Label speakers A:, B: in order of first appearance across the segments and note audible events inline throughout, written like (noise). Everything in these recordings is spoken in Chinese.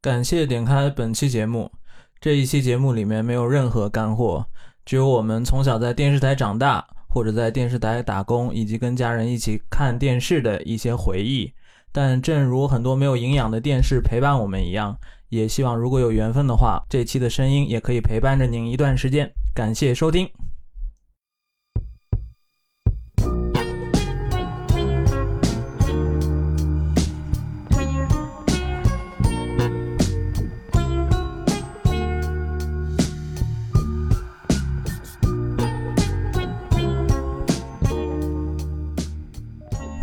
A: 感谢点开本期节目。这一期节目里面没有任何干货，只有我们从小在电视台长大，或者在电视台打工，以及跟家人一起看电视的一些回忆。但正如很多没有营养的电视陪伴我们一样，也希望如果有缘分的话，这期的声音也可以陪伴着您一段时间。感谢收听。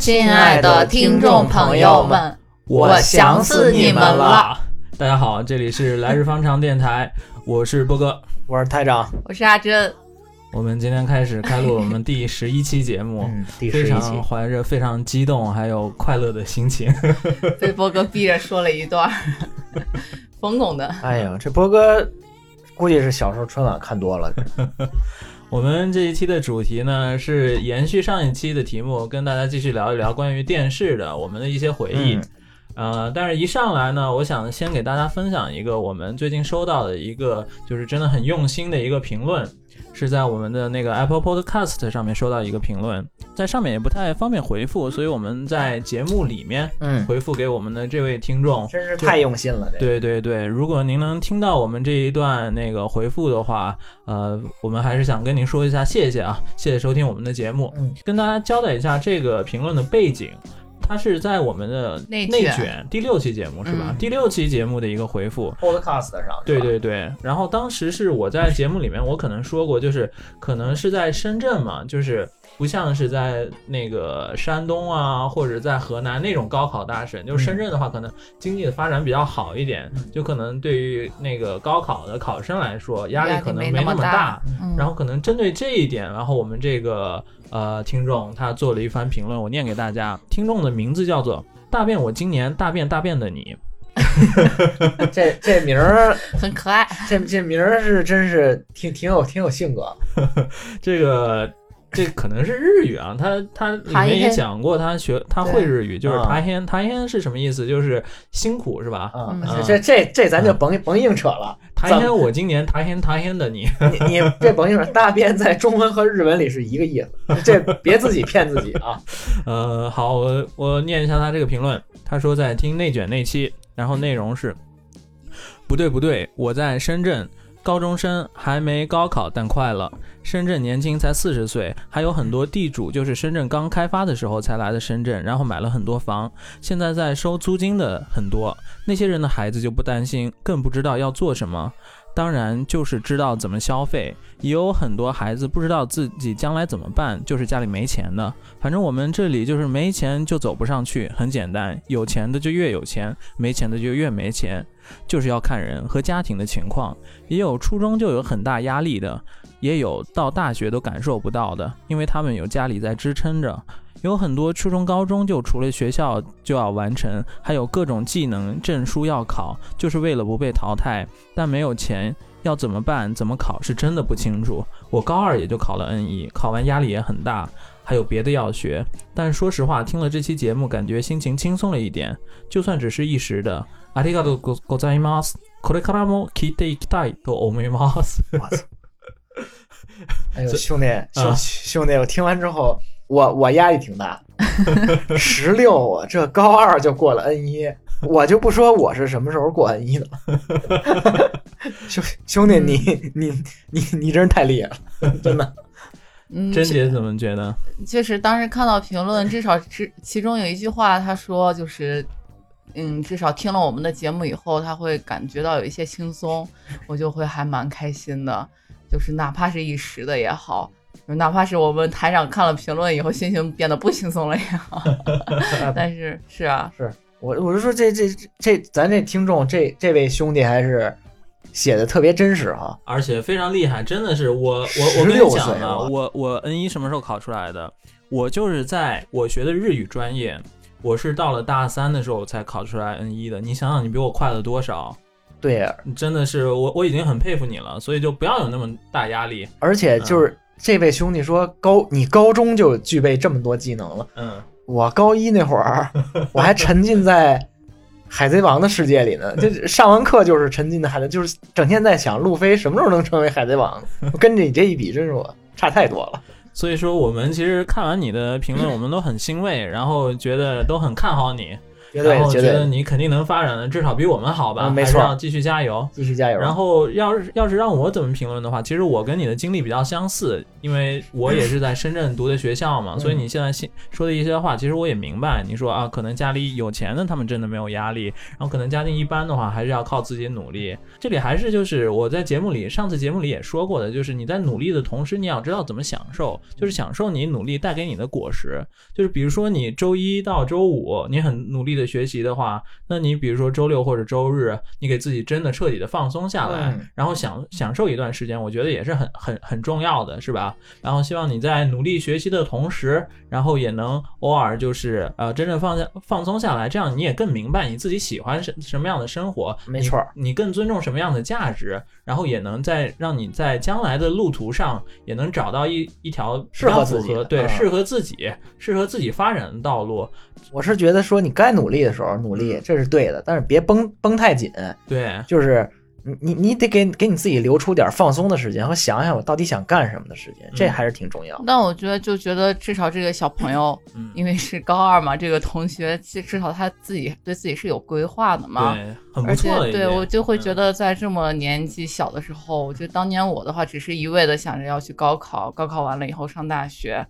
B: 亲爱的听众朋友们，我想死你们了！
A: 大家好，这里是来日方长电台，(laughs) 我是波哥，
C: 我是台长，
B: 我是阿珍。
A: 我们今天开始开录我们第十一期节目，非常怀着非常激动还有快乐的心情，(laughs) (laughs)
B: 被波哥逼着说了一段疯狂的。
C: 哎呀，这波哥估计是小时候春晚看多了。
A: 我们这一期的主题呢，是延续上一期的题目，跟大家继续聊一聊关于电视的我们的一些回忆。呃，但是一上来呢，我想先给大家分享一个我们最近收到的一个，就是真的很用心的一个评论。是在我们的那个 Apple Podcast 上面收到一个评论，在上面也不太方便回复，所以我们在节目里面嗯回复给我们的这位听众，
C: 真是太用心了。
A: 对对对，如果您能听到我们这一段那个回复的话，呃，我们还是想跟您说一下谢谢啊，谢谢收听我们的节目，
C: 嗯，
A: 跟大家交代一下这个评论的背景。他是在我们的内卷第六期节目是吧？第六期节目的一个回复
C: ，Podcast 上。
A: 对对对，然后当时是我在节目里面，我可能说过，就是可能是在深圳嘛，就是不像是在那个山东啊，或者在河南那种高考大省，就是深圳的话，可能经济的发展比较好一点，就可能对于那个高考的考生来说，压力可能没那么大。然后可能针对这一点，然后我们这个。呃，听众他做了一番评论，我念给大家。听众的名字叫做“大便我今年大便大便的你”，(laughs)
C: 这这名儿 (laughs)
B: 很可爱，
C: 这这名儿是真是挺挺有挺有性格，(laughs)
A: 这个。这可能是日语啊，他他里面也讲过，他学他会日语，就是他先他先是什么意思？就是辛苦是吧？
C: 嗯，这这这咱就甭甭硬扯了。
A: 他先我今年他先他先的你
C: 你你这甭硬扯，大便在中文和日文里是一个意思，这别自己骗自己啊。(laughs)
A: 呃，好，我我念一下他这个评论，他说在听内卷那期，然后内容是不对不对，我在深圳。高中生还没高考，但快了。深圳年轻才四十岁，还有很多地主就是深圳刚开发的时候才来的深圳，然后买了很多房，现在在收租金的很多。那些人的孩子就不担心，更不知道要做什么。当然就是知道怎么消费，也有很多孩子不知道自己将来怎么办，就是家里没钱的。反正我们这里就是没钱就走不上去，很简单，有钱的就越有钱，没钱的就越没钱，就是要看人和家庭的情况。也有初中就有很大压力的，也有到大学都感受不到的，因为他们有家里在支撑着。有很多初中、高中就除了学校就要完成，还有各种技能证书要考，就是为了不被淘汰。但没有钱，要怎么办？怎么考？是真的不清楚。我高二也就考了 N 一，考完压力也很大，还有别的要学。但说实话，听了这期节目，感觉心情轻松了一点，就算只是一时的。ありがとうございます。これからも聞いていきたいと思います。
C: 哎呦，兄弟，兄 (laughs) 兄弟，我听完之后。我我压力挺大，(laughs) 十六啊，这高二就过了 N 一，我就不说我是什么时候过 N 一的了。(laughs) 兄兄弟，你你你你真是太厉害了，真的。
B: 嗯，
A: 珍姐怎么觉得？
B: 就是当时看到评论，至少是其中有一句话，他说就是，嗯，至少听了我们的节目以后，他会感觉到有一些轻松，我就会还蛮开心的，就是哪怕是一时的也好。哪怕是我们台长看了评论以后，心情变得不轻松了也好，(laughs) 但是是啊，
C: 是我我是说这这这咱这听众这这位兄弟还是写的特别真实哈，
A: 而且非常厉害，真的是我我我跟你讲啊，我我 N 一什么时候考出来的？我就是在我学的日语专业，我是到了大三的时候才考出来 N 一的。你想想，你比我快了多少？
C: 对，
A: 真的是我我已经很佩服你了，所以就不要有那么大压力，
C: 而且就是。这位兄弟说：“高，你高中就具备这么多技能了。
A: 嗯，
C: 我高一那会儿，我还沉浸在海贼王的世界里呢，就 (laughs) 上完课就是沉浸在海贼，就是整天在想路飞什么时候能成为海贼王。(laughs) 跟着你这一比，真是我差太多了。(laughs)
A: 所以说，我们其实看完你的评论，我们都很欣慰，然后觉得都很看好你。然后觉得，你肯定能发展的至少比我们好吧？
C: 嗯没错
A: 还是要继续加油。
C: 继续加油。
A: 然后要是要是让我怎么评论的话，其实我跟你的经历比较相似，因为我也是在深圳读的学校嘛，
C: 嗯
A: 所以你现在信说的一些话，其实我也明白。你说啊，可能家里有钱的他们真的没有压力，然后可能家境一般的话，还是要靠自己努力。这里还是就是我在节目里上次节目里也说过的，就是你在努力的同时，你要知道怎么享受，就是享受你努力带给你的果实。就是比如说你周一到周五你很努力的学习的话，那你比如说周六或者周日，你给自己真的彻底的放松下来，
C: 嗯。
A: 然后享享受一段时间，我觉得也是很很很重要的，是吧？然后希望你在努力学习的同时，然后也能偶尔就是呃真正放下放松下来，这样你也更明白你自己喜欢什什么样的生活，
C: 没错
A: 你，你更尊重什么样的价值，然后也能在让你在将来的路途上也能找到一一条
C: 适合自己。
A: 对、
C: 嗯。
A: 适合自己适合自己发展的道路，
C: 我是觉得说你该努力的时候努力，这是对的，但是别绷绷太紧，
A: 对。
C: 就是你你你得给给你自己留出点放松的时间和想想我到底想干什么的时间，这
A: 嗯
C: 还是挺重要的。
B: 但我觉得就觉得至少这个小朋友，
A: 嗯，
B: 因为是高二嘛，这个同学至至少他自己对自己是有规划的嘛。
A: 对，很不
B: 而且
A: 错的
B: 对我就会觉
A: 嗯
B: 得，在这么年纪小的时候，我觉得当年我的话，只是一味的想着要去高考，高考完了以后上大学，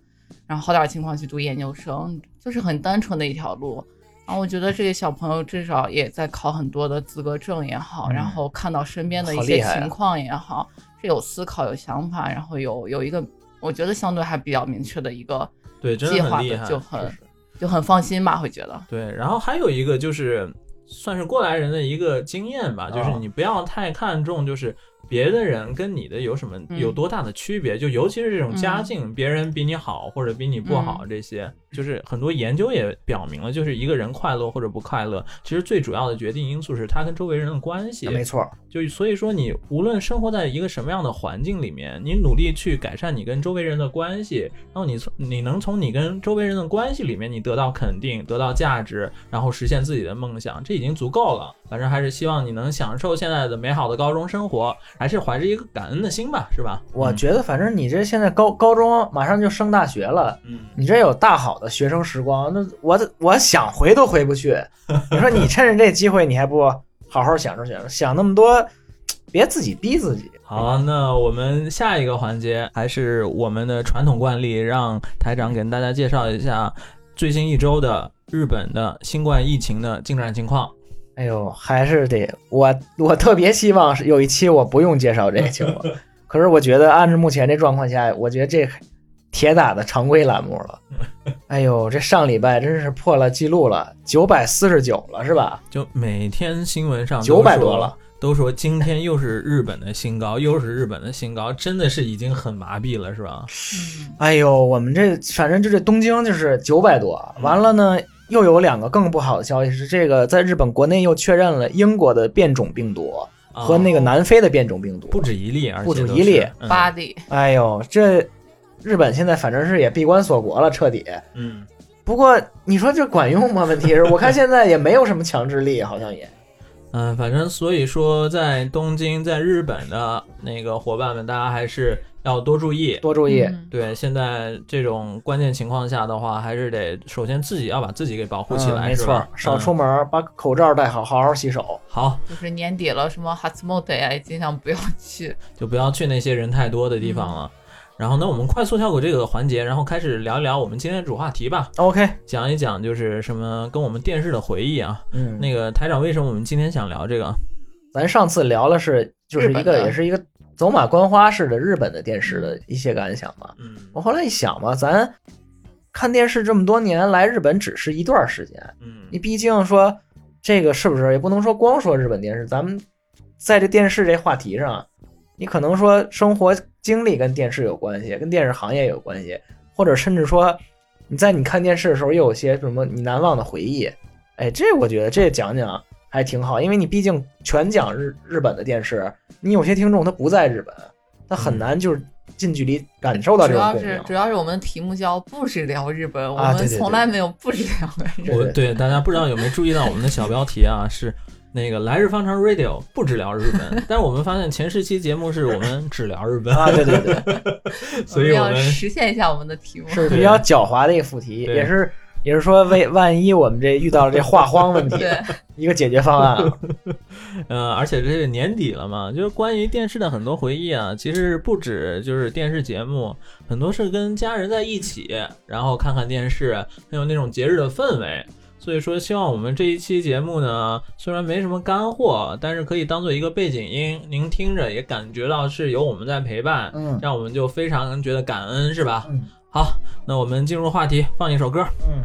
B: 然后好点情况去读研究生，就是很单纯的一条路。然后我觉得这个小朋友至少也在考很多的资格证也好，
C: 嗯
B: 然后看到身边的一些情况也好，是有思考、有想法，然后有有一个我觉得相对还比较明确的一个
A: 对，真
B: 计划的，
A: 的很厉害，
B: 就很就很放心吧，会觉得。
A: 对，然后还有一个就是算是过来人的一个经验吧，就是
C: 哦
A: 你不要太看重就是别的人跟你的有什么
B: 嗯。
A: 有多大的区别，就尤其是这种家
B: 嗯
A: 境，别人比你好或者比你不好这些，就是很多研究也表明了，就是一个人快乐或者不快乐，其实最主要的决定因素是他跟周围人的关系。
C: 没错，
A: 就所以说，你无论生活在一个什么样的环境里面，你努力去改善你跟周围人的关系，然后你从你能从你跟周围人的关系里面，你得到肯定，得到价值，然后实现自己的梦想，这已经足够了。反正还是希望你能享受现在的美好的高中生活，还是怀着一个感恩的心吧，是吧？
C: 我觉得反正你这现在高高中马上就升大学了，
A: 嗯，
C: 你这有大好的学生时光，那我我想回都回不去。(laughs) 你说你趁着这机会，你还不好好享受享受，想那么多，别自己逼自己。
A: 好，那我们下一个环节还是我们的传统惯例，让台长给大家介绍一下最新一周的日本的新冠疫情的进展情况。
C: 哎呦，还是得我我特别希望是有一期我不用介绍这个情况，(laughs) 可是我觉得按照目前这状况下，我觉得这铁打的常规栏目了。(laughs) 哎呦，这上礼拜真是破了记录了，九百四十九了是吧？
A: 就每天新闻上
C: 九百多了，
A: 都说今天又是日本的新高，又是日本的新高，真的是已经很麻痹了，是吧？
B: 嗯，
C: 哎呦，我们这反正就这东京就是九百多，完了呢，又有两个更不好的消息是，这个在日本国内又确认了英国的变种病毒和那个南非的变种病毒。
A: 啊不止一例，而且
C: 不止一例
A: 是嗯
B: 巴黎，
C: 哎呦，这日本现在反正是也闭关锁国了，彻底。
A: 嗯，
C: 不过你说这管用吗？问题是我看现在也没有什么强制力，好像也。
A: 嗯，反正所以说，在东京，在日本的那个伙伴们，大家还是要多注意。
C: 多注意。
B: 嗯
A: 对，现在这种关键情况下的话，还是得首先自己要把自己给保护起来，
C: 嗯、没错少
A: 嗯
C: 出门，把口罩戴好，好好洗手。
A: 好，
B: 就是年底了，什么哈斯莫德呀，也尽量不要去。
A: 就不要去那些人太多的地方了。然后呢，我们快速跳过这个环节，然后开始聊一聊我们今天的主话题吧
C: ，OK，
A: 讲一讲就是什么跟我们电视的回忆啊。
C: 嗯，
A: 那个台长，为什么我们今天想聊这个？
C: 咱上次聊了是就是一个也是一个走马观花式的日本的电视的一些感想嘛。
A: 嗯
C: 我后来一想嘛，咱看电视这么多年，来日本只是一段时间。
A: 嗯
C: 你毕竟说这个是不是也不能说光说日本电视，咱们在这电视这话题上，你可能说生活经历跟电视有关系，跟电视行业有关系，或者甚至说你在你看电视的时候又有些什么你难忘的回忆。哎，这我觉得这讲讲还挺好，因为你毕竟全讲日日本的电视，你有些听众他不在日本，他很难就是近距离感受到
B: 主
C: 这种共鸣。
B: 要是主要是我们题目叫不止聊日本，我们从来没有不止聊日本。
A: 我对大家不知道有没有注意到我们的小标题啊，是那个来日方长 Radio 不止聊日本，(laughs) 但是我们发现前十期节目是我们只聊日本，
C: 啊，对对对，(laughs)
A: 所以我们
B: 我们要实现一下我们的题目。
C: 是比较狡猾的一个副题，也是也是说为万一我们这遇到了这画荒问题，(laughs) 一个解决方案啊。
A: 呃，(laughs) 而且这是年底了嘛，就是关于电视的很多回忆啊，其实不止就是电视节目，很多是跟家人在一起，然后看看电视，很有那种节日的氛围。所以说，希望我们这一期节目呢，虽然没什么干货，但是可以当做一个背景音，您听着也感觉到是有我们在陪伴，
C: 嗯
A: 让我们就非常觉得感恩，是吧？
C: 嗯
A: 好，那我们进入话题，放一首歌。
C: 嗯，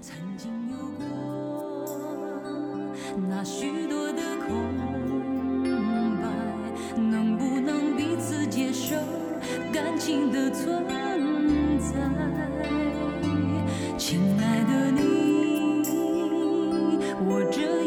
D: 曾经有过那许多的空白，能不能彼此接受感情的存在？亲爱的你，我这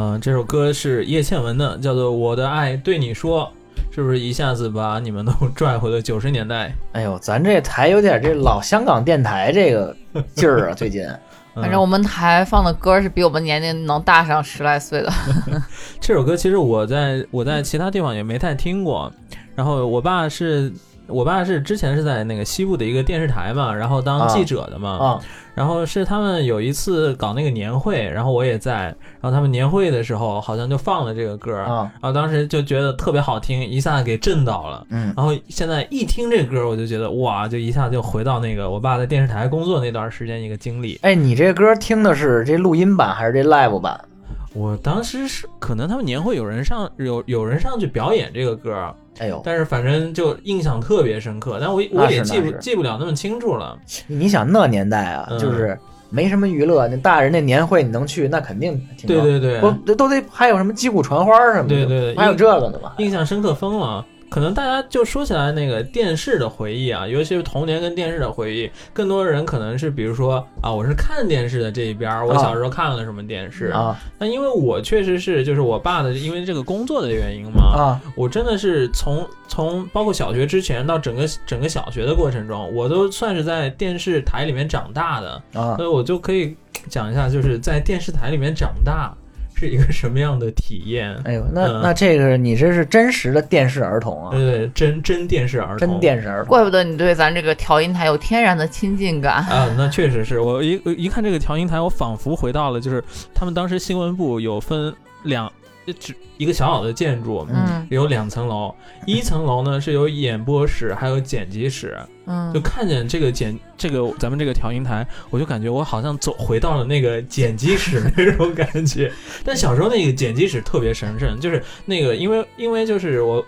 A: 嗯、这首歌是叶倩文的，叫做《我的爱对你说》，是不是一下子把你们都拽回了九十年代？
C: 哎呦，咱这台有点这老香港电台这个劲儿啊，最近。
A: 嗯 (laughs)
B: 反正我们台放的歌是比我们年龄能大上十来岁的。(laughs)
A: 这首歌其实我在我在其他地方也没太听过，然后我爸是。我爸是之前是在那个西部的一个电视台嘛，然后当记者的嘛，
C: 啊，
A: 然后是他们有一次搞那个年会，然后我也在，然后他们年会的时候好像就放了这个歌，
C: 啊
A: 然后当时就觉得特别好听，一下给震到了。
C: 嗯
A: 然后现在一听这歌，我就觉得哇，就一下就回到那个我爸在电视台工作那段时间一个经历。
C: 哎，你这歌听的是这录音版还是这 live 版？
A: 我当时是可能他们年会有人上有有人上去表演这个歌，
C: 哎呦，
A: 但是反正就印象特别深刻，但我我也记不记不了那么清楚了。
C: 你想那年代啊，
A: 嗯
C: 就是没什么娱乐，那大人那年会你能去，那肯定挺高。
A: 对对对，
C: 不都得还有什么击鼓传花什么的，
A: 对对对
C: 还有这个呢嘛。
A: 印象深刻疯了。可能大家就说起来那个电视的回忆啊，尤其是童年跟电视的回忆，更多人可能是比如说啊，我是看电视的这一边儿，我
C: 啊
A: 小时候看了什么电视。
C: 啊。
A: 那因为我确实是就是我爸的，因为这个工作的原因嘛，
C: 啊。
A: 我真的是从从包括小学之前到整个整个小学的过程中，我都算是在电视台里面长大的，
C: 啊。
A: 所以我就可以讲一下，就是在电视台里面长大是一个什么样的体验。
C: 哎呦，那
A: 嗯。
C: 那这个你这是真实的电视儿童啊，
A: 对对，真真电视儿童，
C: 真电视儿童。
B: 怪不得你对咱这个调音台有天然的亲近感。
A: 啊，那确实是。我一一看这个调音台，我仿佛回到了就是他们当时新闻部有分两只一个小小的建筑，
B: 嗯。
A: 有两层楼，一层楼呢是有演播室，还有剪辑室，
B: 嗯
A: 就，看见这个剪这个咱们这个调音台，我就感觉我好像走回到了那个剪辑室那种感觉。(laughs) 但小时候那个剪辑室特别神圣，就是那个因为因为就是我。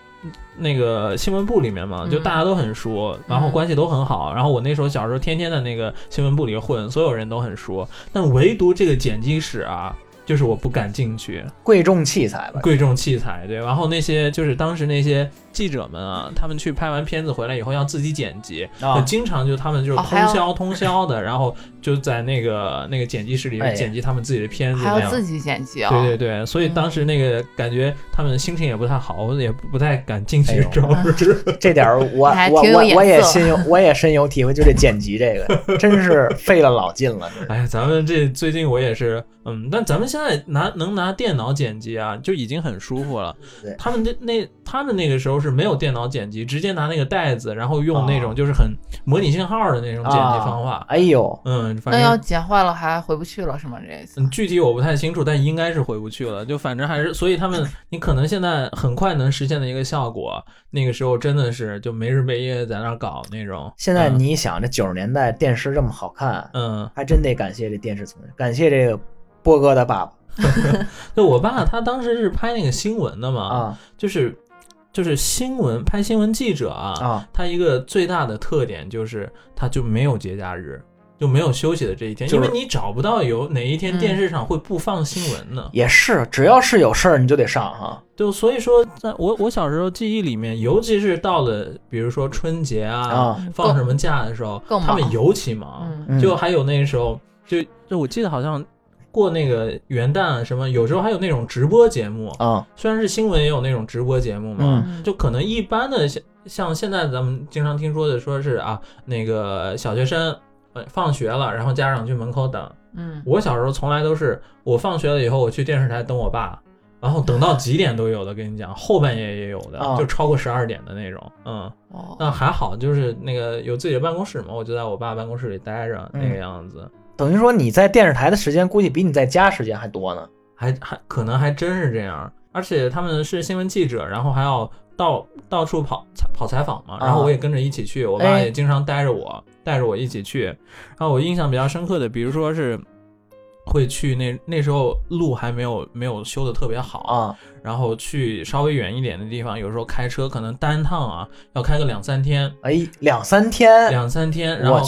A: 那个新闻部里面嘛，就
B: 嗯
A: 大家都很熟，然后关系都很好。然后我那时候小时候天天在那个新闻部里混，所有人都很熟，但唯独这个剪辑室啊，就是我不敢进去。
C: 贵重器材吧，
A: 贵重器材，对。然后那些就是当时那些记者们啊，他们去拍完片子回来以后要自己剪辑，经常就他们就是通宵通宵的，(laughs) 然后就在那个那个剪辑室里
C: 哎
A: 面剪辑他们自己的片子
B: 还。要自己剪辑啊、
A: 对对对，所以当时那个感觉他们心情也不太好，我也不太敢进去
C: 哎呦
A: 找事。(laughs) (laughs)
C: 这点儿我我我我也
B: 色
C: 深有我也深有体会，就这剪辑这个真是费了老劲了。
A: 哎呀，咱们这最近我也是，嗯，但咱们现现在拿能拿电脑剪辑啊，就已经很舒服了
C: 对。
A: 他们那那他们那个时候是没有电脑剪辑，直接拿那个袋子，然后用那种就是很模拟信号的那种剪辑方法。
C: 啊哎呦，
A: 嗯，反
B: 那要
A: 正
B: 剪坏了还回不去了是吗？这意思？
A: 嗯具体我不太清楚，但应该是回不去了。就反正还是，所以他们你可能现在很快能实现的一个效果，那个时候真的是就没日没夜在那儿搞那种。
C: 现在
A: 嗯
C: 你想，这九十年代电视这么好看，
A: 嗯，
C: 还真得感谢这电视从业，感谢这个波哥的爸爸 (laughs)
A: 就我爸他当时是拍那个新闻的嘛，
C: 啊
A: 就是就是新闻拍新闻记者啊，
C: 啊
A: 他一个最大的特点就是他就没有节假日。就没有休息的这一天，因为你找不到有哪一天
B: 嗯
A: 电视上会不放新闻呢。
C: 也是，只要是有事儿你就得上哈。
A: 就所以说，在我我小时候记忆里面，尤其是到了比如说春节啊，
C: 啊
A: 放什么假的时候，他们尤其忙。就还有那时候，就就我记得好像过那个元旦啊什么，有时候还有那种直播节目。
C: 啊
A: 虽然是新闻也有那种直播节目嘛，
B: 嗯
A: 就可能一般的像像现在咱们经常听说的，说是啊那个小学生。呃，放学了，然后家长去门口等。
B: 嗯，
A: 我小时候从来都是我放学了以后，我去电视台等我爸，然后等到几点都有的，跟你讲，后半夜也有的，
C: 啊
A: 就超过十二点的那种。嗯，
B: 哦，
A: 那还好，就是那个有自己的办公室嘛，我就在我爸办公室里待着，
C: 嗯
A: 那个样子，
C: 等于说你在电视台的时间，估计比你在家时间还多呢。
A: 还还可能还真是这样。而且他们是新闻记者，然后还要到到处跑采跑采访嘛，然后我也跟着一起去，我爸
C: 哎
A: 也经常带着我带着我一起去。然后我印象比较深刻的，比如说是会去那那时候路还没有没有修的特别好，
C: 啊
A: 然后去稍微远一点的地方，有时候开车可能单趟啊要开个两三天。
C: 哎，两三天
A: 两三天，然后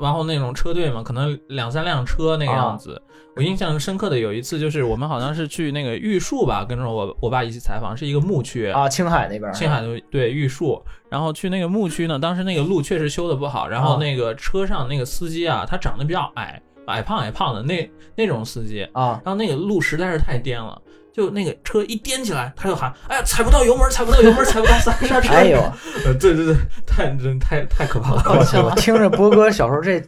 A: 然后那种车队嘛，可能两三辆车那个样子。我印象深刻的有一次，就是我们好像是去那个玉树吧，跟着我我爸一起采访，是一个牧区
C: 啊，青海那边，
A: 青海的对玉树，然后去那个牧区呢，当时那个路确实修的不好，然后
C: 啊
A: 那个车上那个司机啊，他长得比较矮，矮胖矮胖的那那种司机，
C: 啊，
A: 然后那个路实在是太颠了。就那个车一颠起来，他就喊：“哎呀，踩不到油门，踩不到油门，踩不到刹刹车。”
C: 哎呦，
A: 呃，对对对，太真太太可怕了。
C: 我听着波哥小时候这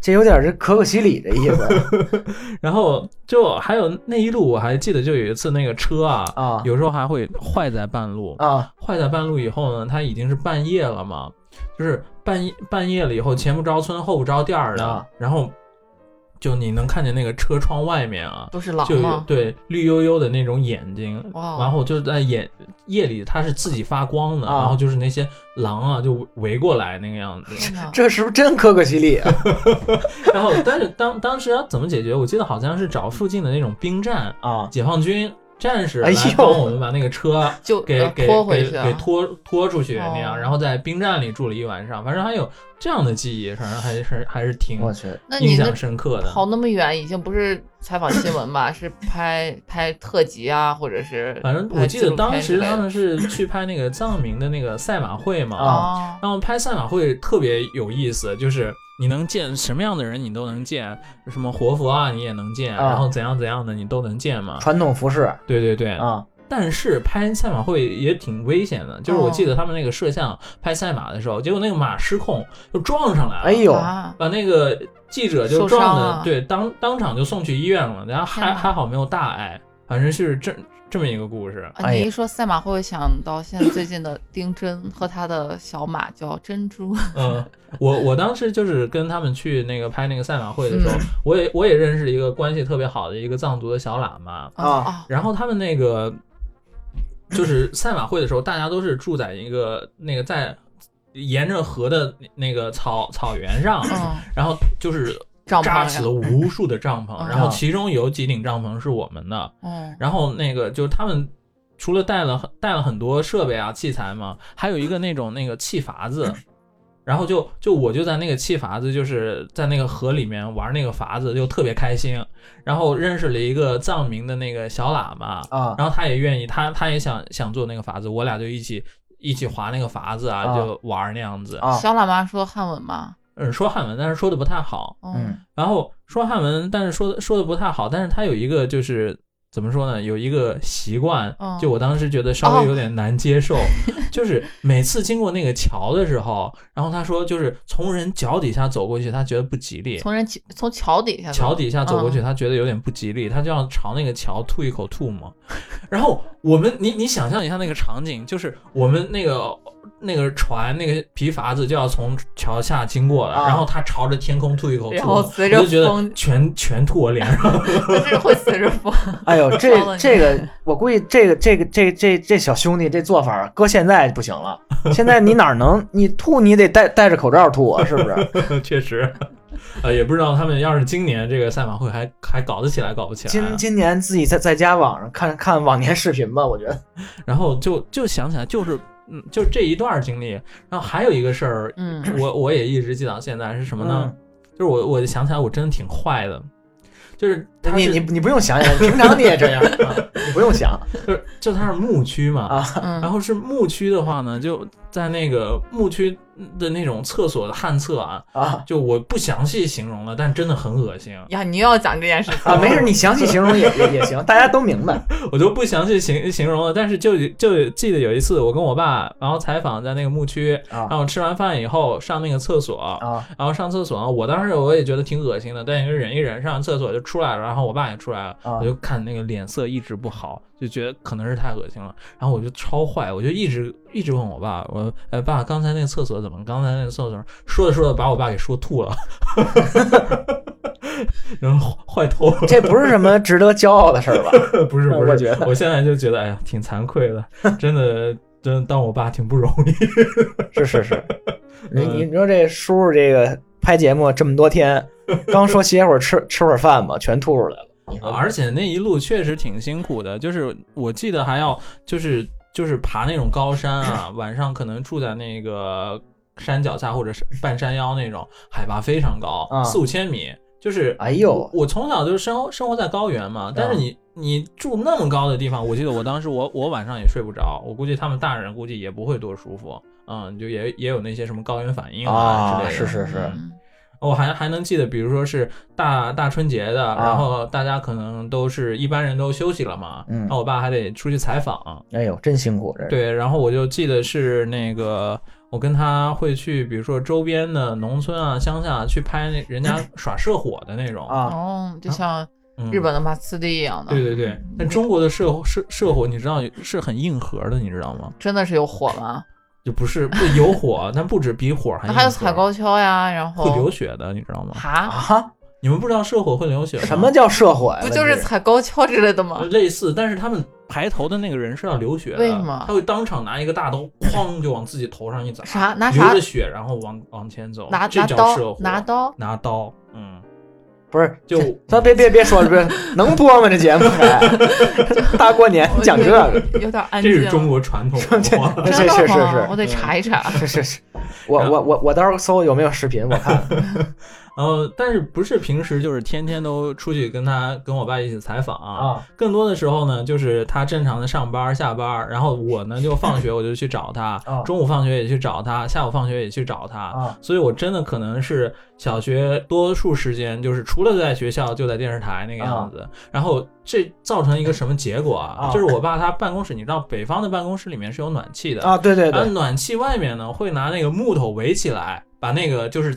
C: 这有点这可可西里的意思 (laughs)
A: 然后就还有那一路，我还记得就有一次那个车啊，
C: 啊
A: 有时候还会坏在半路。
C: 啊
A: 坏在半路以后呢，它已经是半夜了嘛，就是半夜半夜了以后，前不着村后不着店儿的，
C: 啊
A: 然后就你能看见那个车窗外面啊。
B: 都是狼
A: 就？对绿油油的那种眼睛，
B: 哇
A: 然后就在眼夜里它是自己发光的，
C: 啊
A: 然后就是那些狼啊就围过来那个样子，(laughs)
C: 这是不是真可可西里啊？(laughs)
A: 然后但是当当时要怎么解决？我记得好像是找附近的那种兵站，
C: 啊
A: 解放军战士来
C: 哎呦
A: 帮我们把那个车
B: 就呃
A: 给给给
B: 拖回去啊
A: 给拖拖出去那样，
B: 哦
A: 然后在兵站里住了一晚上，反正还有这样的记忆，反正还是还是挺
C: 我去，
A: 印
B: 那你那
A: 象深刻的。
B: 跑那么远，已经不是采访新闻吧？(clears throat) 是拍拍特辑啊，或者是
A: 反正我记得当时他们是去拍那个藏民的那个赛马会嘛，
B: 啊，
A: 然后拍赛马会特别有意思，就是你能见什么样的人你都能见，什么活佛啊你也能见，
C: 啊
A: 然后怎样怎样的你都能见嘛。
C: 传统服饰
A: 对对对，
C: 啊
A: 但是拍赛马会也挺危险的，就是我记得他们那个摄像拍赛马的时候，结果那个马失控就撞上来了，
C: 哎呦。
B: 啊，
A: 把那个记者就撞的，对，当当场就送去医院了，然后还还好没有大碍，反正是这这么一个故事。
B: 你一说赛马会，想到现在最近的丁真和他的小马叫珍珠，
A: 嗯，我我当时就是跟他们去那个拍那个赛马会的时候，
B: 嗯。
A: 我也我也认识一个关系特别好的一个藏族的小喇嘛，
C: 啊
B: 啊，
A: 然后他们那个 (laughs) 就是赛马会的时候，大家都是住在一个那个在沿着河的那个草草原上，
B: 嗯，
A: 然后就是扎起了无数的帐篷，
B: 嗯。
A: 然后其中有几顶帐篷是我们的，
B: 嗯。
A: 然后那个就是他们。除了带了带了很多设备啊器材嘛，还有一个那种那个气筏子，然后就就我就在那个气筏子，就是在那个河里面玩那个筏子，就特别开心。然后认识了一个藏民的那个小喇嘛，
C: 啊
A: 然后他也愿意，他他也想想做那个筏子，我俩就一起一起划那个筏子啊，
C: 啊
A: 就玩那样子。
C: 啊
B: 小喇嘛说汉文吗？
A: 嗯，说汉文，但是说的不太好。
B: 哦
C: 嗯
A: 然后说汉文，但是说的说的不太好，但是他有一个就是怎么说呢？有一个习惯
B: 哦，
A: 就我当时觉得稍微有点难接受，(laughs) 就是每次经过那个桥的时候，然后他说就是从人脚底下走过去，他觉得不吉利。
B: 从人从桥底下
A: 桥底下走过去，
B: 嗯
A: 他觉得有点不吉利，他就要朝那个桥吐一口吐沫。(laughs) 然后我们，你你想象一下那个场景，就是我们那个那个船那个皮筏子就要从桥下经过了，
C: 啊
A: 然后他朝着天空吐一口
B: 然后随着
A: 我就觉得
B: 风
A: 全全吐我脸上。(laughs)
B: 这是会随着风。(laughs)
C: 哎呦，(laughs) 这这个，我估计这个这个这这这小兄弟这做法，搁现在不行了。现在你哪能你吐，你得戴戴着口罩吐啊，是不是？
A: 确实，呃，也不知道他们要是今年这个赛马会还还搞得起来，搞不起来啊。
C: 今今年自己在在家网上看看往年视频吧，我觉得
A: 然后就就想起来，就是嗯，就这一段经历。然后还有一个事儿，
B: 嗯
A: 我我也一直记到现在是什么呢？
C: 嗯
A: 就是我我就想起来，我真的挺坏的，就是
C: 你你你不用想想，平常你也这样，(laughs) 啊你不用想 (laughs)
A: 就是就它是牧区嘛，
C: 啊。
B: 嗯，
A: 然后是牧区的话呢，就在那个牧区的那种厕所的旱厕啊，
C: 啊
A: 就我不详细形容了，但真的很恶心。
B: 呀，你又要讲这件事情
C: 啊，没事，你详细形容也也也行，大家都明白。(laughs)
A: 我就不详细形形容了，但是就就记得有一次我跟我爸，然后采访在那个牧区，
C: 啊
A: 然后吃完饭以后上那个厕所，
C: 啊
A: 然后上厕所，我当时我也觉得挺恶心的，但也是忍一忍，上完厕所就出来了，然后我爸也出来了，
C: 啊
A: 我就看那个脸色一直不好，就觉得可能是太恶心了，然后我就超坏，我就一直一直问我爸，我爸，刚才那个厕所怎么？刚才那个厕所说着说着把我爸给说吐了，(laughs) 然后坏透了。
C: 这不是什么值得骄傲的事儿吧？
A: 不 (laughs) 是不是，
C: 我觉得
A: 我现在就觉得，哎呀，挺惭愧的，真的，真当我爸挺不容易。
C: 是是是，(laughs) 你你说这叔叔这个拍节目这么多天，(laughs) 刚说歇会儿吃吃会儿饭吧，全吐出来了。(laughs)
A: 而且那一路确实挺辛苦的，就是我记得还要就是就是爬那种高山啊，晚上可能住在那个山脚下或者是半山腰那种，海拔非常高，
C: 啊
A: 四五千米。就是
C: 哎呦
A: 我从小就是生生活在高原嘛，但是你你住那么高的地方，我记得我当时我我晚上也睡不着，我估计他们大人估计也不会多舒服，嗯，就也也有那些什么高原反应
C: 啊
A: 之类的。
C: 是是是
B: 嗯
A: 我还还能记得，比如说是大大春节的，
C: 啊
A: 然后大家可能都是一般人都休息了嘛，
C: 嗯
A: 那我爸还得出去采访，
C: 哎呦，真辛苦这。
A: 对，然后我就记得是那个我跟他会去，比如说周边的农村啊、乡下去拍那人家 (clears throat) 耍社火的那种，
C: 啊，
B: 哦，就像
A: 嗯
B: 日本的马自立一样的，
A: 对对对，但中国的社社社火，你知道是很硬核的，你知道吗？
B: 真的是有火吗？
A: 就不是不有火，但不止比火还 (laughs)
B: 还有踩高跷呀，然后
A: 会流血的，你知道吗？
B: 哈，
C: 啊，
A: 你们不知道射火会流血？
C: 什么叫射火呀？
B: 不就是踩高跷之类的吗？
A: 类似，但是他们排头的那个人是要流血的，
B: 为什么
A: 他会当场拿一个大刀，哐就往自己头上一砸，
B: 啥拿啥
A: 流着血，然后往往前走，这
B: 拿拿刀
A: 叫射火，
B: 拿刀，
A: 拿刀，嗯，
C: 不是
A: 就
C: 咱别别别说了，别能播吗？这节目还大过年讲这个，
B: 有点安静。
A: 这是中国传统文化。(laughs) (laughs)
C: 这是是是
B: 我得查一查。
C: 是是是，(laughs) 我我我我到时候搜有没有视频，我看。
A: 呃，但是不是平时就是天天都出去跟他跟我爸一起采访
C: 啊，
A: 更多的时候呢，就是他正常的上班下班，然后我呢就放学我就去找他，
C: 啊
A: 中午放学也去找他，下午放学也去找他，
C: 啊
A: 所以我真的可能是小学多数时间就是除了在学校就在电视台那个样子，然后这造成一个什么结果啊？
C: 啊
A: 就是我爸他办公室，你知道北方的办公室里面是有暖气的，
C: 啊，对对对，
A: 暖气外面呢会拿那个木头围起来，把那个就是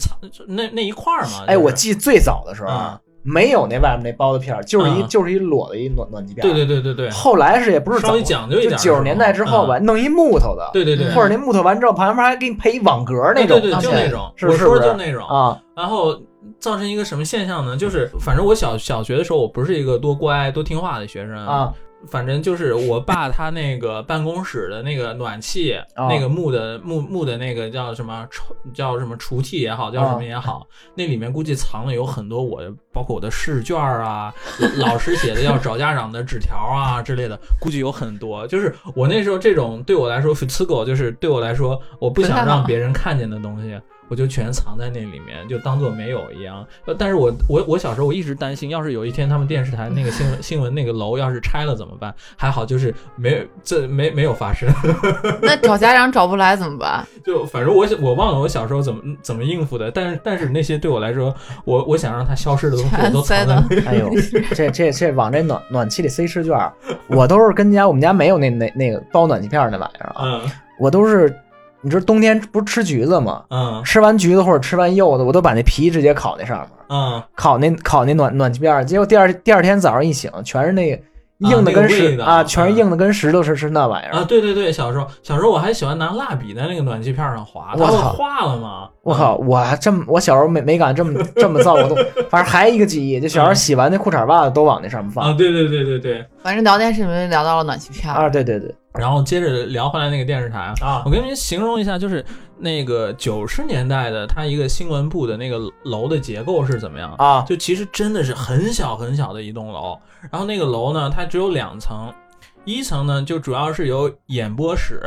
A: 那那一块儿嘛。
C: 哎，
A: 就是
C: 我记最早的时候啊，没有那外面那包子片儿，就是一
A: 嗯
C: 就是一裸的一暖暖气片。
A: 对对。对对对，
C: 后来是也不是
A: 稍微讲究一点
C: 九十年代之后吧，
A: 嗯
C: 弄一木头的，
A: 对对对，
C: 或者那木头完之后旁边还给你配一网格那种，
A: 对对对，就那种，我说就那种。
C: 啊
A: 然后造成一个什么现象呢？就是反正我小小学的时候，我不是一个多乖多听话的学生
C: 啊，
A: 反正就是我爸他那个办公室的那个暖气，
C: 啊
A: 那个木的木木的那个叫什么抽叫什么除气也好，叫什么也好，那里面估计藏了有很多我包括我的试卷啊，(laughs) 老师写的要找家长的纸条啊之类的，估计有很多。就是我那时候这种对我来说 g o 就是对我来说我不想让别人看见的东西。我就全藏在那里面，就当做没有一样。呃但是我我我小时候我一直担心，要是有一天他们电视台那个新闻 (laughs) 新闻那个楼要是拆了怎么么办？还好就是没有这没没有发生，(laughs)
B: 那找家长找不来怎么办？
A: 就反正我我忘了我小时候怎么怎么应付的，但是但是那些对我来说，我我想让它消失的东西，我都藏在。
C: 哎呦，这这这往这暖暖气里塞试卷，我都是跟家我们家没有那那那个包暖气片那玩意儿啊，
A: 嗯
C: 我都是，你知道冬天不是吃橘子吗？
A: 嗯
C: 吃完橘子或者吃完柚子，我都把那皮直接烤那上面，
A: 嗯，
C: 烤那烤那暖暖气片儿，结果第二第二天早上一醒，全是那个硬的跟石啊，全是
A: 嗯
C: 硬的跟石头似是那玩意儿啊，
A: 对对对，小时候小时候我还喜欢拿蜡笔在那个暖气片上划，
C: 我操
A: 化了吗？
C: 我靠，我还这么我小时候没没敢这么这么造过动，反正还一个记忆，就小时候洗完那裤衩袜子都往那上面放
A: 啊，
C: 放
A: 对对对对对。
B: 反正聊天室里面聊到了暖气片儿，
C: 啊，对对对
A: 然后接着聊回来那个电视台啊，
C: 啊
A: 我跟您形容一下，就是那个九十年代的它一个新闻部的那个楼的结构是怎么样？
C: 啊
A: 就其实真的是很小很小的一栋楼，然后那个楼呢，它只有两层，一层呢就主要是有演播室。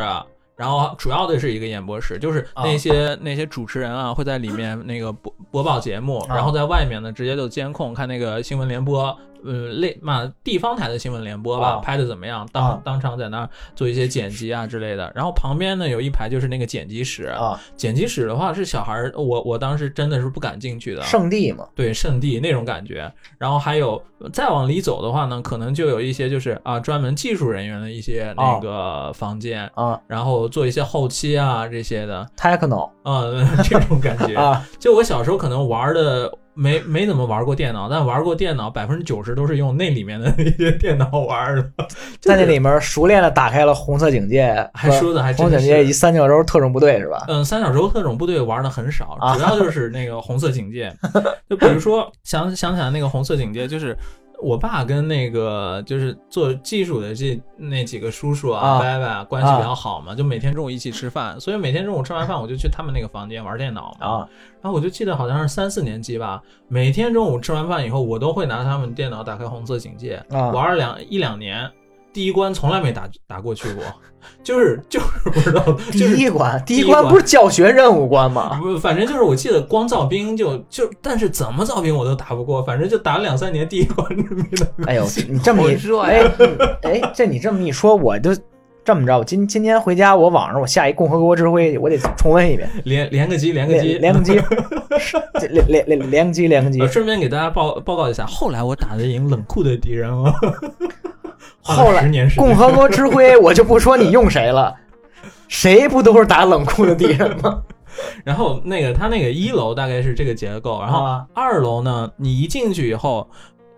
A: 然后主要的是一个演播室，就是那些、那些主持人啊会在里面那个播播报节目，
C: 啊
A: 然后在外面呢直接就监控看那个新闻联播，呃类嘛地方台的新闻联播吧，
C: 啊。
A: 拍的怎么样，当、
C: 啊。
A: 当场在那儿做一些剪辑啊之类的。然后旁边呢有一排就是那个剪辑室，
C: 啊，
A: 剪辑室的话是小孩儿，我我当时真的是不敢进去的，
C: 圣地嘛，
A: 对圣地那种感觉。然后还有再往里走的话呢，可能就有一些就是啊专门技术人员的一些那个房间，
C: 啊。
A: 然后做一些后期啊这些的
C: ，，techno。
A: 嗯，(laughs) 这种感觉。
C: 啊。
A: 就我小时候可能玩的没没怎么玩过电脑，但玩过电脑百分之九十都是用那里面的那些电脑玩的，(laughs)
C: 在那里面熟练的打开了红色警戒，
A: 还说的还
C: 红色警戒以及。三角洲特种部队是吧？
A: 嗯，三角洲特种部队玩的很少，
C: 啊
A: 主要就是那个红色警戒。就比如说想想起来那个红色警戒，就是我爸跟那个就是做技术的这那几个叔叔啊、
C: 啊
A: 伯伯啊关系比较好嘛，就每天中午一起吃饭，所以每天中午吃完饭我就去他们那个房间玩电脑嘛。
C: 啊
A: 然后我就记得好像是三四年级吧，每天中午吃完饭以后，我都会拿他们电脑打开红色警戒，
C: 啊
A: 玩了两一两年，第一关从来没打打过去过，(laughs) 就是 (laughs) 就是不知道，
C: 第 (laughs)
A: 就是
C: 一关，第
A: 第一关
C: 不是教学任务关吗？
A: 不，反正就是我记得光造兵就就，但是怎么造兵我都打不过，反正就打了两三年，第一关就没打过。
C: 哎呦，你这么一
B: 好热
C: 哎哎，这你这么一说，我就这么着，我今今天回家，我网上我下一共和国之辉，我得重温一遍，
A: 连连个机，连个机，
C: 连连个机，连连连连个机，连个机
A: 呃。顺便给大家报报告一下，后来我打得赢冷酷的敌人哦。
C: 后来共和国之辉，(laughs) 我就不说你用谁了，谁不都是打冷酷的敌人吗？(laughs)
A: 然后那个他那个一楼大概是这个结构，然后
C: 啊
A: 二楼呢，你一进去以后，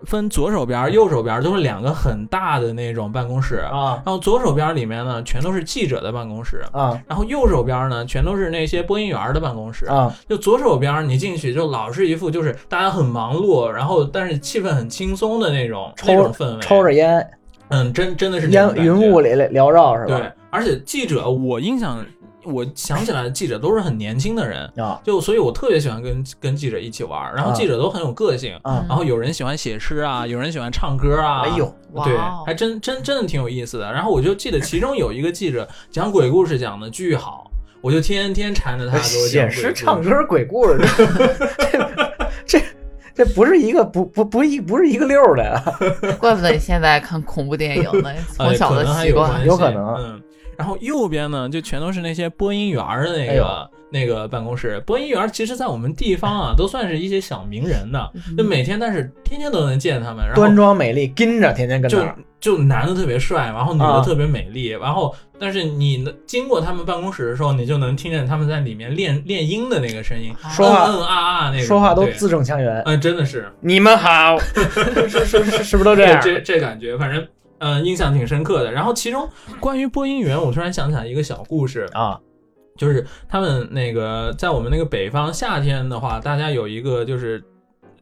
A: 分左手边、右手边都是两个很大的那种办公室。
C: 啊
A: 然后左手边里面呢，全都是记者的办公室，
C: 啊
A: 然后右手边呢，全都是那些播音员的办公室。
C: 啊
A: 就左手边你进去就老是一副就是大家很忙碌，然后但是气氛很轻松的那种那种氛围。
C: 抽着烟，
A: 嗯，真真的是那
C: 烟云雾里缭绕是吧对？，
A: 而且记者，我印象我想起来的记者都是很年轻的人，
C: 啊
A: 就所以我特别喜欢跟跟记者一起玩，然后
C: 啊
A: 记者都很有个性，
C: 啊！
A: 然后有人喜欢写诗啊，有人喜欢唱歌啊，
C: 哎呦，
A: 对还真真真的挺有意思的。然后我就记得其中有一个记者讲鬼故事讲的巨好，我就天天缠着他给我讲
C: 写诗、唱歌、鬼故事，这 (laughs) 这这不是一个不不不一不是一个溜儿的呀。(laughs)
B: 怪不得你现在看恐怖电影呢，(laughs) 从小的习惯
A: 有
C: 可能
A: 嗯。然后右边呢，就全都是那些播音员儿的那个、
C: 哎
A: 那个办公室。播音员儿其实，在我们地方啊，都算是一些小名人的，就每天，但是天天都能见他们。然后
C: 端庄美丽，跟着天天跟那
A: 就男的特别帅，然后女的
C: 啊
A: 特别美丽，然后但是你能经过他们办公室的时候，你就能听见他们在里面练练音的那个声音，
C: 说话
A: 嗯嗯啊啊那个，
C: 说话都
A: 对
C: 字正腔圆。
A: 嗯，真的是
C: 你们好，(laughs) 是是是不是都这样？
A: 这这感觉，反正嗯、呃印象挺深刻的。然后其中关于播音员，我突然想起来一个小故事，
C: 啊
A: 就是他们那个在我们那个北方夏天的话，大家有一个就是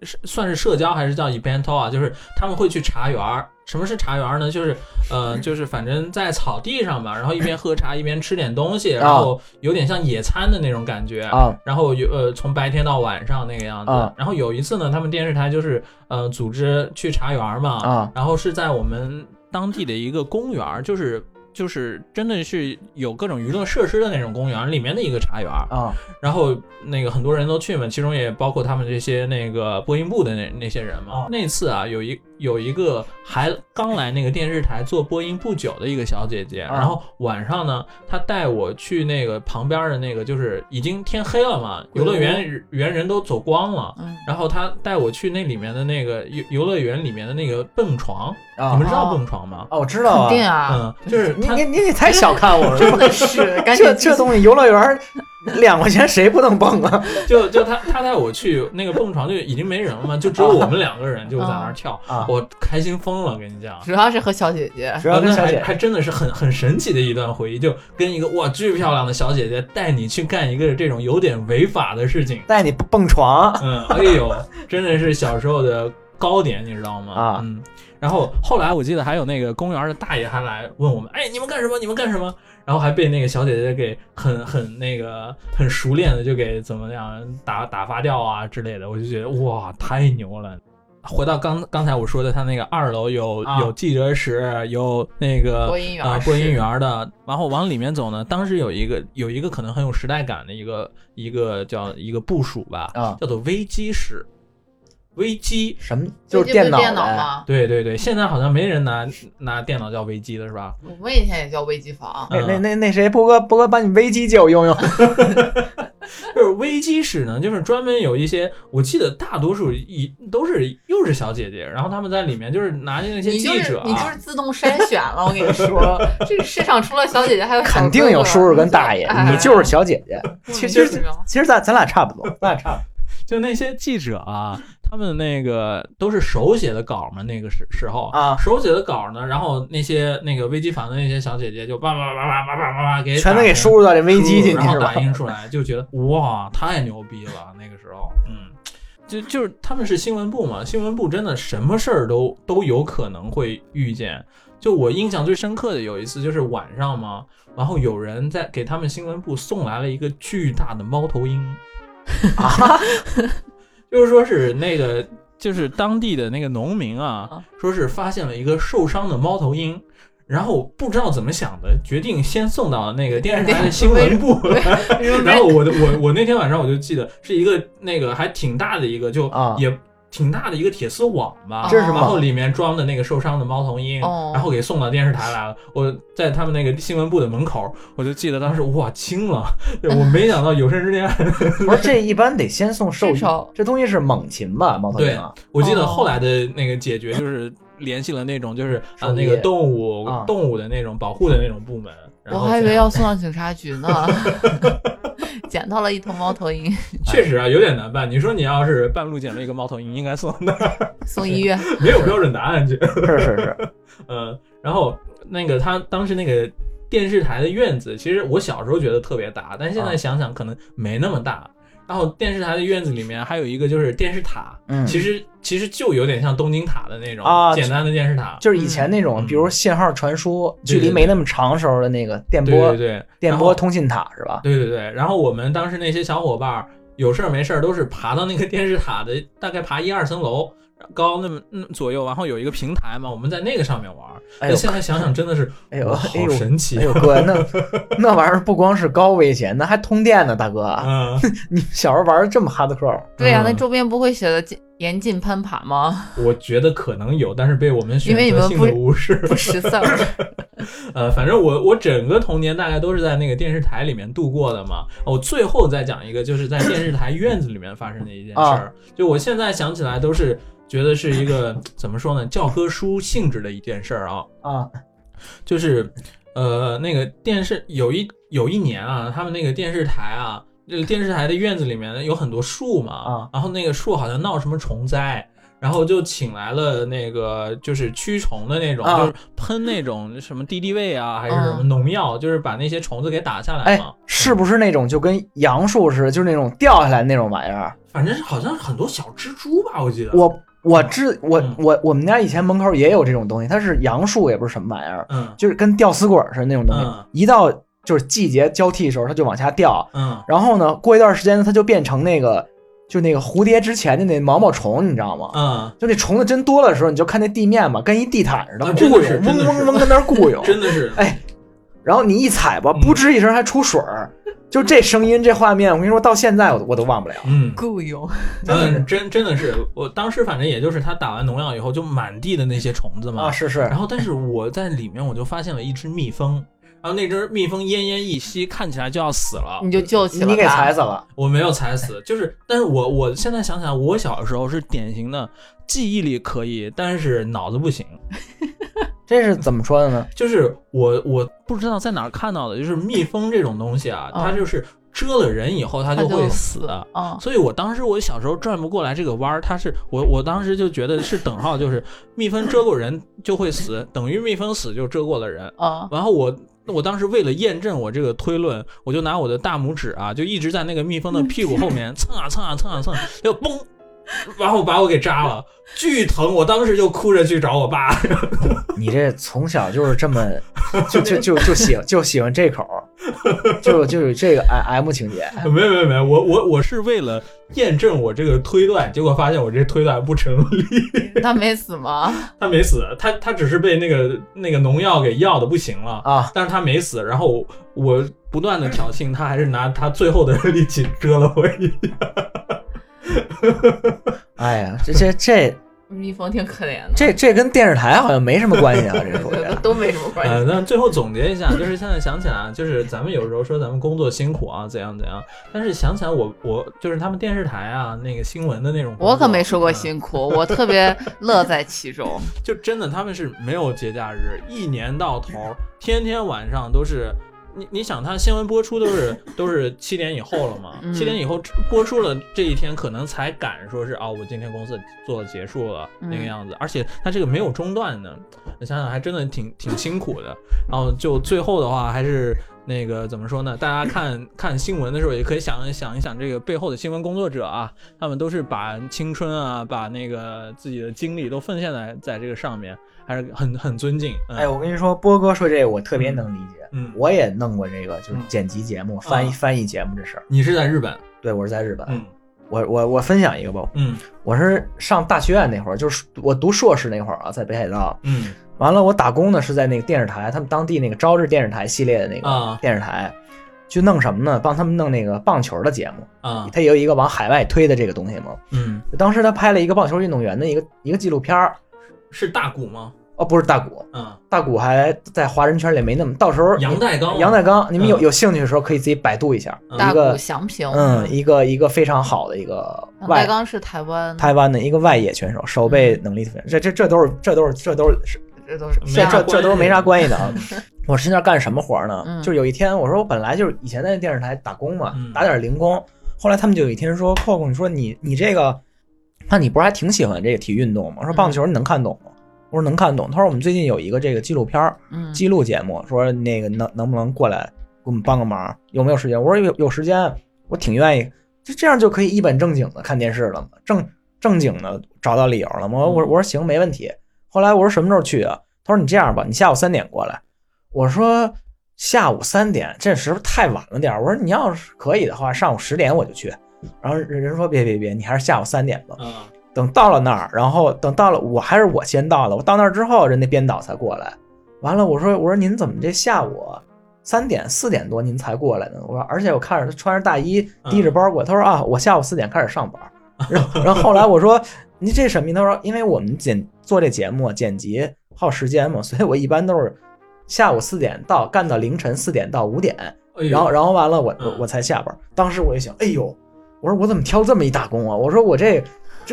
A: 是算是社交还是叫 event 啊，就是他们会去茶园儿。什么是茶园儿呢？就是呃，(laughs) 就是反正在草地上吧，然后一边喝茶一边吃点东西，然后有点像野餐的那种感觉。
C: 啊
A: 然后有呃，从白天到晚上那个样子。
C: 啊
A: 然后有一次呢，他们电视台就是呃组织去茶园儿嘛，
C: 啊
A: 然后是在我们当地的一个公园儿，就是就是真的是有各种娱乐设施的那种公园里面的一个茶园，
C: 啊。
A: 然后那个很多人都去嘛，其中也包括他们这些那个播音部的那那些人嘛。
C: 哦
A: 那次啊，有一有一个还刚来那个电视台做播音不久的一个小姐姐，
C: 啊。
A: 然后晚上呢，她带我去那个旁边的那个，就是已经天黑了嘛，游乐园园人都走光了。
B: 嗯，
A: 然后她带我去那里面的那个游游乐园里面的那个蹦床，你
C: 啊
A: 们知道
B: 哦
A: 蹦床吗？
C: 哦！我知道
B: 肯定
C: 啊，
B: 啊，
A: 嗯，就是她
C: 你你你你太小看我了，
B: 真的是，(laughs) 赶紧
C: 这这东西游乐园两块钱谁不能蹦啊？(laughs)
A: 就就他他带我去那个蹦床，就已经没人了嘛，就只有我们两个人就在那儿跳，
C: 啊
A: 我开心疯了，跟你讲。
B: 主要是和小姐姐，
C: 主要跟
A: 那还
C: 小姐
A: 还真的是很很神奇的一段回忆，就跟一个哇巨漂亮的小姐姐带你去干一个这种有点违法的事情，
C: 带你蹦床
A: 嗯，哎呦，真的是小时候的高点，你知道吗？
C: 啊
A: 嗯。然后后来我记得还有那个公园的大爷还来问我们，哎，你们干什么？你们干什么？然后还被那个小姐姐给很很那个很熟练的就给怎么样打打发掉啊之类的，我就觉得哇太牛了。回到刚刚才我说的，他那个二楼有、
C: 啊
A: 有记者室，有那个
B: 播音员
A: 啊、
B: 室
A: 播音员的，然后往里面走呢，当时有一个有一个可能很有时代感的一个一个叫一个部署吧，
C: 啊
A: 叫做危机室。危机，
C: 什么？就是？
B: 电脑吗？
A: 对对对，现在好像没人拿拿电脑叫危机了，是吧？
B: 我们以前也叫危机房，
C: 那那那那谁，波哥波哥把你危机借我用用。(laughs)
A: 就是危机室呢，就是专门有一些，我记得大多数一都是又是小姐姐，然后他们在里面就是拿那些记者、啊，
B: 是你就是自动筛选了，我跟你说，(laughs) 这个市场除了小姐姐还有
C: 肯定有叔叔跟大爷，(laughs)
B: 哎
C: 你就是小姐姐。其实其实咱咱俩差不多，咱俩差不多。
A: 就那些记者啊，他们那个都是手写的稿嘛，那个时时候
C: 啊
A: 手写的稿呢，然后那些那个危机房的那些小姐姐就叭叭叭叭叭叭叭叭给
C: 全都给输入到这危机进 (laughs)
A: 然后
C: 去是吧
A: 打？印出来，就觉得哇，太牛逼了！那个时候，嗯，就就是他们是新闻部嘛，新闻部真的什么事儿都都有可能会遇见。就我印象最深刻的有一次，就是晚上嘛，然后有人在给他们新闻部送来了一个巨大的猫头鹰，(laughs) (laughs)
C: 啊，
A: 就是说是那个就是当地的那个农民啊
B: 啊，
A: 说是发现了一个受伤的猫头鹰。然后不知道怎么想的，决定先送到那个电视台的新闻部。(laughs) (laughs) 然后我的我我那天晚上我就记得是一个那个还挺大的一个，就
C: 啊
A: 也挺大的一个铁丝网吧，
C: 这是什么
A: 然后里面装的那个受伤的猫头鹰，
B: 哦。
A: 然后给送到电视台来了。我在他们那个新闻部的门口，我就记得当时哇惊了，我没想到有生之年，
C: 不是这一般得先送兽医，(laughs) 这东西是猛禽吧？猫头鹰啊，
A: 我记得
B: 哦。
A: 后来的那个解决就是联系了那种就是啊那个动物
C: 啊。
A: 动物的那种保护的那种部门，然
B: 我还以为要送到警察局呢，(laughs) 捡到了一头猫头鹰，(laughs)
A: 确实啊有点难办。你说你要是半路捡了一个猫头鹰，应该送哪儿，
B: 送医院。(laughs)
A: 没有标准答案去。
C: 是是是，(laughs)
A: 嗯，然后那个他当时那个电视台的院子，其实我小时候觉得特别大，但现在
C: 啊
A: 想想可能没那么大。然后电视台的院子里面还有一个就是电视塔，
C: 嗯，
A: 其实其实就有点像东京塔的那种
C: 啊
A: 简单的电视塔。
C: 就是以前那种，
A: 嗯
C: 比如信号传输距离没那么长时候的那个电
A: 对
C: 波
A: 对对，
C: 电波通信塔是吧？
A: 对对对，然后我们当时那些小伙伴儿有事儿没事儿都是爬到那个电视塔的，大概爬一二层楼高那么嗯左右，然后有一个平台嘛，我们在那个上面玩儿。
C: 哎呦，
A: 现在想想真的是，(laughs)
C: 哎呦
A: 好神奇
C: 哎。呦哥，那 (laughs) 那玩意儿不光是高危险，那还通电呢，大哥，
A: 嗯，(laughs)
C: 你小时候玩的这么 hardcore？？
B: 对呀、
A: 嗯
B: 那周边不会写的禁严禁攀爬吗？(laughs)
A: 我觉得可能有，但是被我们选择性的无视。(laughs)
B: 不识字儿。(laughs)
A: 呃，反正我我整个童年大概都是在那个电视台里面度过的嘛。我最后再讲一个，就是在电视台院子里面发生的一件事
C: 啊
A: 儿。就我现在想起来都是觉得是一个怎么说呢，教科书性质的一件事儿啊。
C: 啊
A: 就是呃，那个电视有一有一年啊，他们那个电视台啊，这个电视台的院子里面有很多树嘛，
C: 啊
A: 然后那个树好像闹什么虫灾。然后就请来了那个就是驱虫的那种，
C: 啊
A: 就是喷那种什么敌敌畏啊，还是什么
B: 嗯
A: 农药，就是把那些虫子给打下来
C: 哎
A: 嘛。，
C: 是不是那种就跟杨树似的，就是那种掉下来那种玩意儿？
A: 反正是好像很多小蜘蛛吧，我记得。
C: 我我知我
A: 嗯
C: 我我们家以前门口也有这种东西，它是杨树，也不是什么玩意儿，
A: 嗯
C: 就是跟吊死鬼似的那种东西
A: 嗯，
C: 一到就是季节交替的时候，它就往下掉，
A: 嗯
C: 然后呢，过一段时间呢，它就变成那个就那个蝴蝶之前的那毛毛虫，你知道吗？
A: 嗯，
C: 就那虫子真多了的时候，你就看那地面嘛，跟一地毯似的，
A: 啊真的
C: 雇佣，嗡嗡嗡跟那儿雇佣。
A: 真的是，
C: 哎，然后你一踩吧，
A: 嗯
C: 噗吱一声还出水儿，就这声音这画面，我跟你说到现在我都我都忘不了。
A: 嗯，(laughs)
B: 够用。
A: 嗯，真真的是，我当时反正也就是他打完农药以后，就满地的那些虫子嘛。
C: 啊，是是
A: 然，后，但是我在里面我就发现了一只蜜蜂，然后那只蜜蜂奄奄一息，看起来就要死了。
B: 你就救起了
C: 你给踩死了。
A: 我没有踩死，就是，但是我我现在想想，我小的时候是典型的记忆力可以，但是脑子不行。(laughs)
C: 这是怎么说的呢？(laughs)
A: 就是我我不知道在哪儿看到的，就是蜜蜂这种东西啊，
B: 嗯
A: 它就是蛰了人以后它就会死。
B: 嗯，
A: 所以我当时我小时候转不过来这个弯儿，它是我我当时就觉得是等号，就是蜜蜂蛰过人就会死，等于蜜蜂死就蛰过了人。
B: 嗯，
A: 然后我我当时为了验证我这个推论，我就拿我的大拇指啊，就一直在那个蜜蜂的屁股后面蹭啊蹭啊蹭啊蹭，就嘣，然后把我给扎了，巨疼！我当时就哭着去找我爸。
C: 你这从小就是这么，(laughs) 就就就就喜就喜欢这口儿，就就有这个 M M 情节。
A: 没有没有没有，我我我是为了验证我这个推断，结果发现我这推断不成立。(laughs)
B: 他没死吗？
A: 他没死，他他只是被那个那个农药给药的不行了，
C: 啊，
A: 但是他没死。然后我我不断的挑衅，他还是拿他最后的 (laughs) 力气蛰了我一下。(laughs)
C: 哎呀，这这这
B: 蜜蜂挺可怜的，
C: 这这跟电视台好像没什么关系啊，这说的。
B: 都没什么关系。
A: 呃，那最后总结一下，就是现在想起来啊，就是咱们有时候说咱们工作辛苦啊，怎样怎样，但是想起来我我就是他们电视台啊那个新闻的那种，
B: 我可没说过
A: 嗯
B: 辛苦，我特别乐在其中。(laughs)
A: 就真的他们是没有节假日，一年到头天天晚上都是。你你想，他新闻播出都是都是七点以后了嘛？
B: 嗯
A: 七点以后播出了这一天，可能才敢说是哦，我今天公司做结束了
B: 嗯
A: 那个样子，而且他这个没有中断的，你想想还真的挺挺辛苦的。然后就最后的话，还是那个怎么说呢？大家看看新闻的时候，也可以想一想一想这个背后的新闻工作者啊，他们都是把青春啊，把那个自己的精力都奉献在在这个上面，还是很很尊敬。嗯、
C: 哎，我跟你说，波哥说这个我特别能理解，
A: 嗯，
C: 我也弄过这个，就是
A: 嗯
C: 剪辑节目、翻译
A: 啊
C: 翻译节目这事儿。
A: 你是在日本？
C: 对，我是在日本，
A: 嗯
C: 我我我分享一个吧，
A: 嗯
C: 我是上大学院那会儿，就是我读硕士那会儿啊，在北海道。
A: 嗯
C: 完了，我打工呢是在那个电视台，他们当地那个朝日电视台系列的那
A: 啊
C: 个电视台，去弄什么呢？帮他们弄那个棒球的节目。
A: 啊
C: 他有一个往海外推的这个东西嘛。
A: 嗯，
C: 当时他拍了一个棒球运动员的一个一个纪录片儿，
A: 是大谷吗？
C: 哦，不是大谷，
A: 嗯，
C: 大谷还在华人圈里没那么，到时候
A: 杨代刚，
C: 杨代刚，你们有
A: 嗯
C: 有兴趣的时候可以自己百度一下，
A: 嗯
B: 大谷
C: 一个
B: 翔平，
C: 嗯，一个一个非常好的一个外
B: 杨代刚是台湾，
C: 台湾的一个外野选手，手背能力特别，这这这都是这都是这都是
B: 这都是
A: 没
C: 这这
A: 啥
C: 这都是没啥关系的啊。(laughs) 我是那干什么活呢？
B: 嗯
C: 就是有一天我说我本来就是以前在电视台打工嘛
A: 嗯，
C: 打点零工，后来他们就有一天说扣扣，你说你你这个，那你不是还挺喜欢这个体育运动吗？我说棒球你能看懂吗？我说能看懂。他说我们最近有一个这个纪录片儿
B: 嗯，
C: 记录节目，说那个能能不能过来给我们帮个忙？有没有时间？我说有有时间，我挺愿意。就这样就可以一本正经的看电视了嘛，正正经的找到理由了嘛。我我说行，没问题。后来我说什么时候去啊？他说你这样吧，你下午三点过来。我说下午三点这时候太晚了点儿。我说你要是可以的话，上午十点我就去。然后人人说别别别，你还是下午三点吧。
A: 啊
C: 等到了那儿，然后等到了，我还是我先到了。我到那儿之后，人家编导才过来。完了，我说我说您怎么这下午三点四点多您才过来呢？我说而且我看着他穿着大衣，提着包过来。他说啊，我下午四点开始上班。然后然后后来我说你这什么意思？他说因为我们剪做这节目剪辑耗时间嘛，所以我一般都是下午四点到，干到凌晨四点到五点。然后然后完了我我
A: 嗯
C: 我才下班。当时我就想，哎呦，我说我怎么挑这么一大工啊？我说我这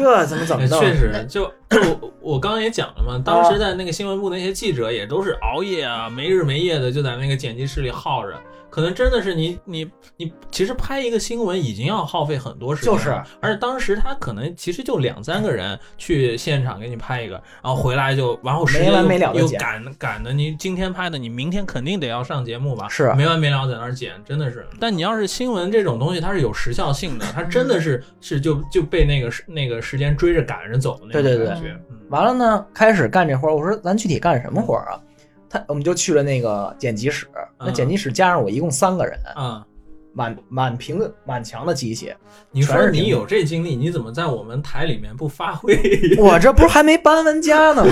C: 这怎么怎么弄？(laughs)
A: 确实，就我 (coughs) 我刚刚也讲了嘛，当
C: 啊
A: 时在那个新闻部那些记者也都是熬夜啊，没日没夜的就在那个剪辑室里耗着。可能真的是你你你，其实拍一个新闻已经要耗费很多时间了，
C: 就是
A: 而且当时他可能其实就两三个人去现场给你拍一个，然后回来就然后时间
C: 没完
A: 又又
C: 没了地剪
A: 赶赶的，你今天拍的，你明天肯定得要上节目吧？
C: 是
A: 没完没了在那儿剪，真的是。但你要是新闻这种东西，它是有时效性的，它真的是是就就被那个时那个时间追着赶着走的那种
C: 对对对完了呢，开始干这活儿。我说咱具体干什么活儿啊？他我们就去了那个剪辑室，那
A: 嗯
C: 剪辑室加上我一共三个人。
A: 啊，
C: 满满屏的满墙的机器，
A: 你说你有这经历，你怎么在我们台里面不发挥？(laughs)
C: 我这不是还没搬完家呢吗？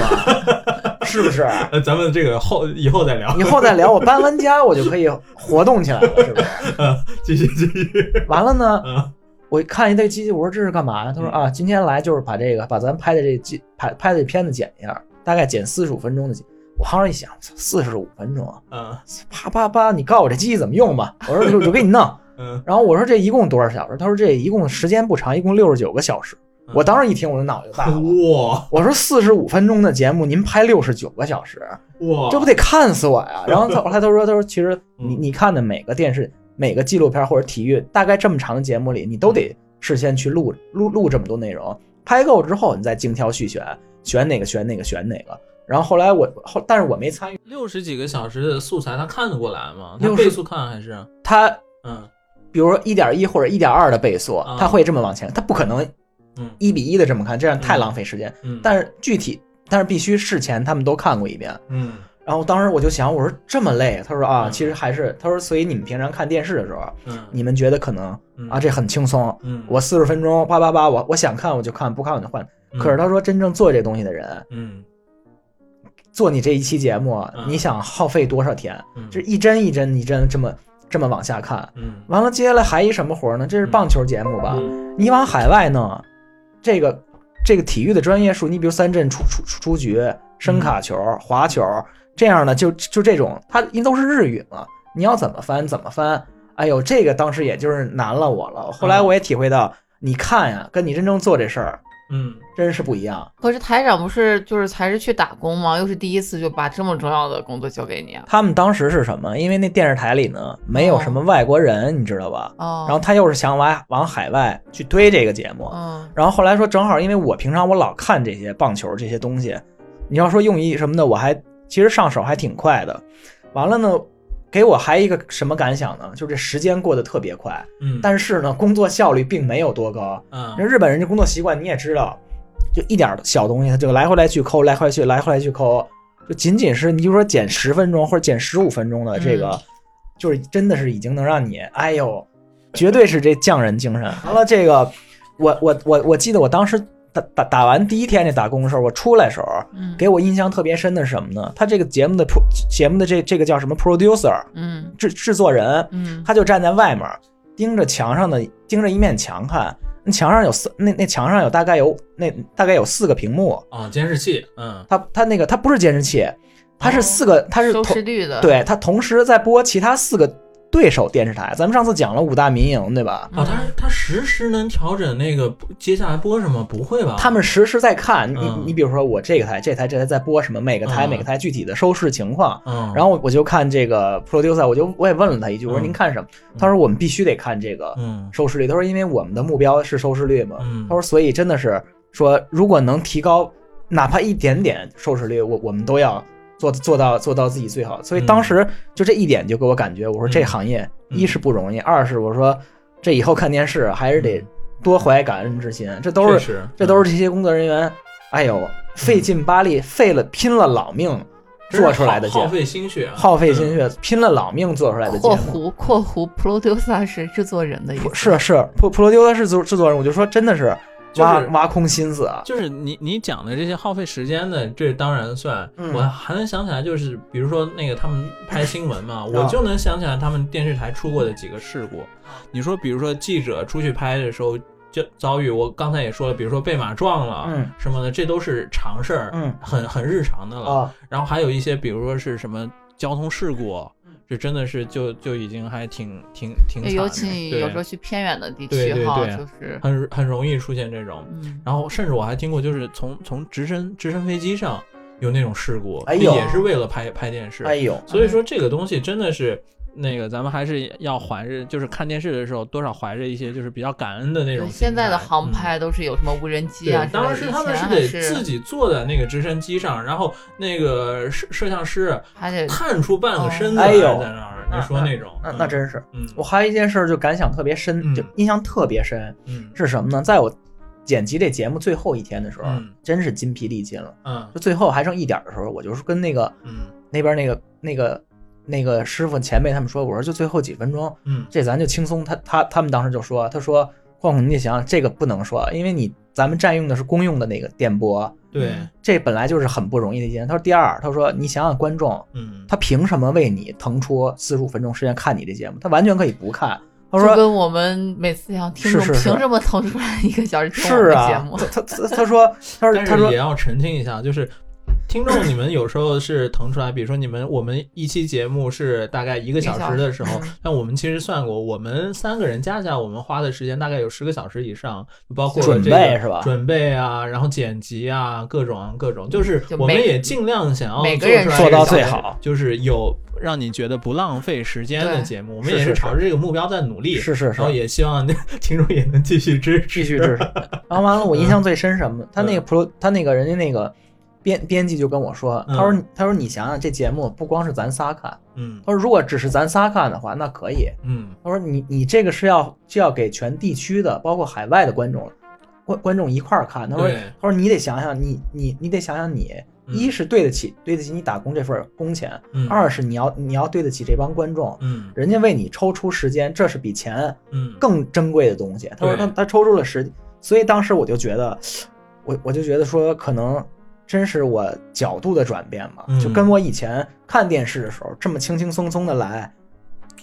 C: (laughs) 是不是？
A: 呃，(laughs) 咱们这个后以后再聊。
C: 以后再聊，我搬完家我就可以活动起来了，是不是？
A: 继续继续。
C: 完了呢，
A: 嗯
C: 我一看一这机器，我说这是干嘛呀？他说啊，今天来就是把这个把咱拍的这机拍拍的这片子剪一下，大概剪四十五分钟的剪。我当时一想，四十五分钟啊，
A: 嗯
C: 啪啪啪，你告诉我这机器怎么用吧？我说我就给你弄。
A: 嗯，
C: 然后我说这一共多少小时？他说这一共时间不长，一共六十九个小时。我当时一听，我的脑袋就大了。
A: 哇
C: 我说四十五分钟的节目，您拍六十九个小时，
A: 哇，
C: 这不得看死我呀！(laughs) 然后他后来他说，他说其实你
A: 嗯
C: 你看的每个电视、每个纪录片或者体育，大概这么长的节目里，你都得事先去录录录这么多内容，拍够之后你再精挑细选，选哪个选哪个选哪个。然后后来我后，但是我没参与，
A: 六十几个小时的素材，他看得过来吗？他
C: 60
A: 倍速看还是？
C: 他
A: 嗯
C: 比如说一点一或者一点二的倍速
A: 啊，
C: 他会这么往前，他不可能
A: 嗯
C: 一比一的这么看，这样太浪费时间。
A: 嗯，
C: 但是具体，但是必须事前他们都看过一遍。
A: 嗯
C: 然后当时我就想，我说这么累，他说啊，
A: 嗯
C: 其实还是他说，所以你们平常看电视的时候，
A: 嗯
C: 你们觉得可能
A: 嗯
C: 啊这很轻松，
A: 嗯，
C: 我四十分钟叭叭叭，我我想看我就看，不看我就换。
A: 嗯
C: 可是他说，真正做这东西的人，
A: 嗯
C: 做你这一期节目，
A: 嗯
C: 你想耗费多少天？
A: 嗯
C: 这一帧一帧一帧这么这么往下看，
A: 嗯
C: 完了接下来还一什么活呢？这是棒球节目吧？
A: 嗯
C: 你往海外弄，这个这个体育的专业术，你比如三振出出出出局、声卡球、滑球这样呢，就就这种，它因为都是日语嘛，你要怎么翻怎么翻。哎呦，这个当时也就是难了我了。后来我也体会到，你看呀，跟你真正做这事儿
A: 嗯
C: 真是不一样。
B: 可是台长不是就是才是去打工吗？又是第一次就把这么重要的工作交给你啊？
C: 他们当时是什么？因为那电视台里呢没有什么外国人，你知道吧？
B: 哦，
C: 然后他又是想往往海外去推这个节目，
B: 嗯
C: 然后后来说，正好因为我平常我老看这些棒球这些东西，你要说用意什么的，我还其实上手还挺快的。完了呢，给我还一个什么感想呢？就是这时间过得特别快，
A: 嗯，
C: 但是呢，工作效率并没有多高。
A: 嗯
C: 人日本人这工作习惯你也知道，就一点小东西，他就来回来去抠，来回来去，来回来去抠，就仅仅是你就说减十分钟或者减十五分钟的这个，
B: 嗯
C: 就是真的是已经能让你，哎呦，绝对是这匠人精神。完了，这个我我我我记得我当时打打打完第一天这打工的时候，我出来的时候，
B: 嗯
C: 给我印象特别深的是什么呢？他这个节目的 pro 节目的这这个叫什么 producer
B: 嗯
C: 制制作人，
B: 嗯
C: 他就站在外面，盯着墙上的盯着一面墙看。那墙上有四，那那墙上有大概有那大概有四个屏幕。
A: 啊，监视器，嗯
C: 他他那个他不是监视器，他是
A: 哦
C: 四个，他是
B: 收
C: 同
B: 视率的，
C: 对他同时在播其他四个对手电视台。咱们上次讲了五大民营，对吧？
A: 哦，他他实时能调整那个接下来播什么？不会吧？
C: 他们实时在看你
A: 嗯
C: 你比如说我这个台这台这台在播什么，每个台
A: 嗯
C: 每个台具体的收视情况。
A: 嗯，
C: 然后我就看这个 producer，我就我也问了他一句，我说
A: 嗯
C: 您看什么？他说我们必须得看这个
A: 嗯
C: 收视率。他说因为我们的目标是收视率嘛。
A: 嗯
C: 他说所以真的是说，如果能提高哪怕一点点收视率，我我们都要做做到做到自己最好。所以当时就这一点就给我感觉，我说这行业
A: 嗯
C: 一是不容易，二是我说这以后看电视还是得多怀感恩之心。这都是这都是这些工作人员，哎呦费劲巴力，费了拼了老命做出来的节目，
A: 耗费心血啊，
C: 耗费心血，拼了老命做出来的节
B: 括。弧括弧 producer 是制作人的意思，
C: 是是，Pro Producer 是制制作人，我就说真的是挖、
A: 就是
C: 挖空心思啊。
A: 就是你你讲的这些耗费时间的，这当然算。
C: 嗯
A: 我还能想起来，就是比如说那个他们拍新闻嘛，(laughs) 我
C: 啊
A: 就能想起来他们电视台出过的几个事故。你说，比如说记者出去拍的时候就遭遇，我刚才也说了，比如说被马撞了，
C: 嗯
A: 什么的，这都是常事儿，
C: 嗯
A: 很很日常的了。
C: 啊，
A: 然后还有一些，比如说是什么交通事故，
C: 嗯
A: 这真的是就就已经还挺挺挺惨的，
B: 尤其有时候去偏远的地
A: 对
B: 区哈，
A: 对对
B: 就是
A: 很很容易出现这种。
B: 嗯
A: 然后甚至我还听过，就是从从直升直升飞机上有那种事故，
C: 哎
A: 也是为了拍拍电视。
C: 哎呦，
A: 所以说这个东西真的是。那个，咱们还是要怀着，就是看电视的时候，多少怀着一些就是比较感恩的那种
B: 现在的航
A: 嗯
B: 拍都是有什么无人机啊
A: 对，当时他们是得自己坐在那个直升机上，然后那个摄摄像师
B: 还得
A: 探出半个身子在那儿，你说那种，
C: 那
A: 嗯
C: 那真是。
A: 嗯
C: 我还有一件事儿就感想特别深，
A: 嗯
C: 就印象特别深，
A: 嗯
C: 是什么呢？在我剪辑这节目最后一天的时候，
A: 嗯
C: 真是筋疲力尽了。
A: 嗯
C: 就最后还剩一点儿的时候，我就是跟那个
A: 嗯
C: 那边那个那个那个师傅前辈他们说，我说就最后几分钟，
A: 嗯
C: 这咱就轻松。他他他们当时就说，他说晃晃你得想想这个不能说，因为你咱们占用的是公用的那个电波，
A: 对，
C: 这本来就是很不容易的一件。他说第二，他说你想想观众，
A: 嗯，
C: 他凭什么为你腾出四十五分钟时间看你这节目？他完全可以不看。他说
B: 跟我们每次一样，听众
C: 是
B: 凭什么腾出来一个小时听我
C: 是
B: 们的节
C: 啊
B: 目？，
C: 他他他说他说
A: 但
C: 他说
A: 是也要澄清一下，就是听众你们有时候是腾出来，比如说你们我们一期节目是大概一个小时的时候
B: 一个小时，
A: 但我们其实算过，我们三个人加起来，我们花的时间大概有十个小时以上，包括
C: 准
A: 这个
C: 备是吧
A: 准备啊，然后剪辑啊，各种啊各种，就是我们也尽量想要
B: 每个人
A: 做出来
C: 做到最好
A: 就是有让你觉得不浪费时间的节目，我们也是朝着这个目标在努力。
C: 是是是
A: 然后，也希望听众也能继续支持，
C: 继续支持。然后完了，我印象最深什么？他那个 pro，他那个人家那个编编辑就跟我说，他说他说你想想这节目不光是咱仨看，
A: 嗯
C: 他说如果只是咱仨看的话，那可以。
A: 嗯
C: 他说你你这个是要是要给全地区的，包括海外的观众观观众一块儿看。他说他说你得想想你你你得想想你，
A: 嗯
C: 一是对得起对得起你打工这份工钱，
A: 嗯，
C: 二是你要你要对得起这帮观众。
A: 嗯
C: 人家为你抽出时间，这是比钱
A: 嗯
C: 更珍贵的东西。他说他他抽出了时，所以当时我就觉得，我我就觉得说，可能真是我角度的转变嘛，
A: 嗯
C: 就跟我以前看电视的时候这么轻轻松松的来，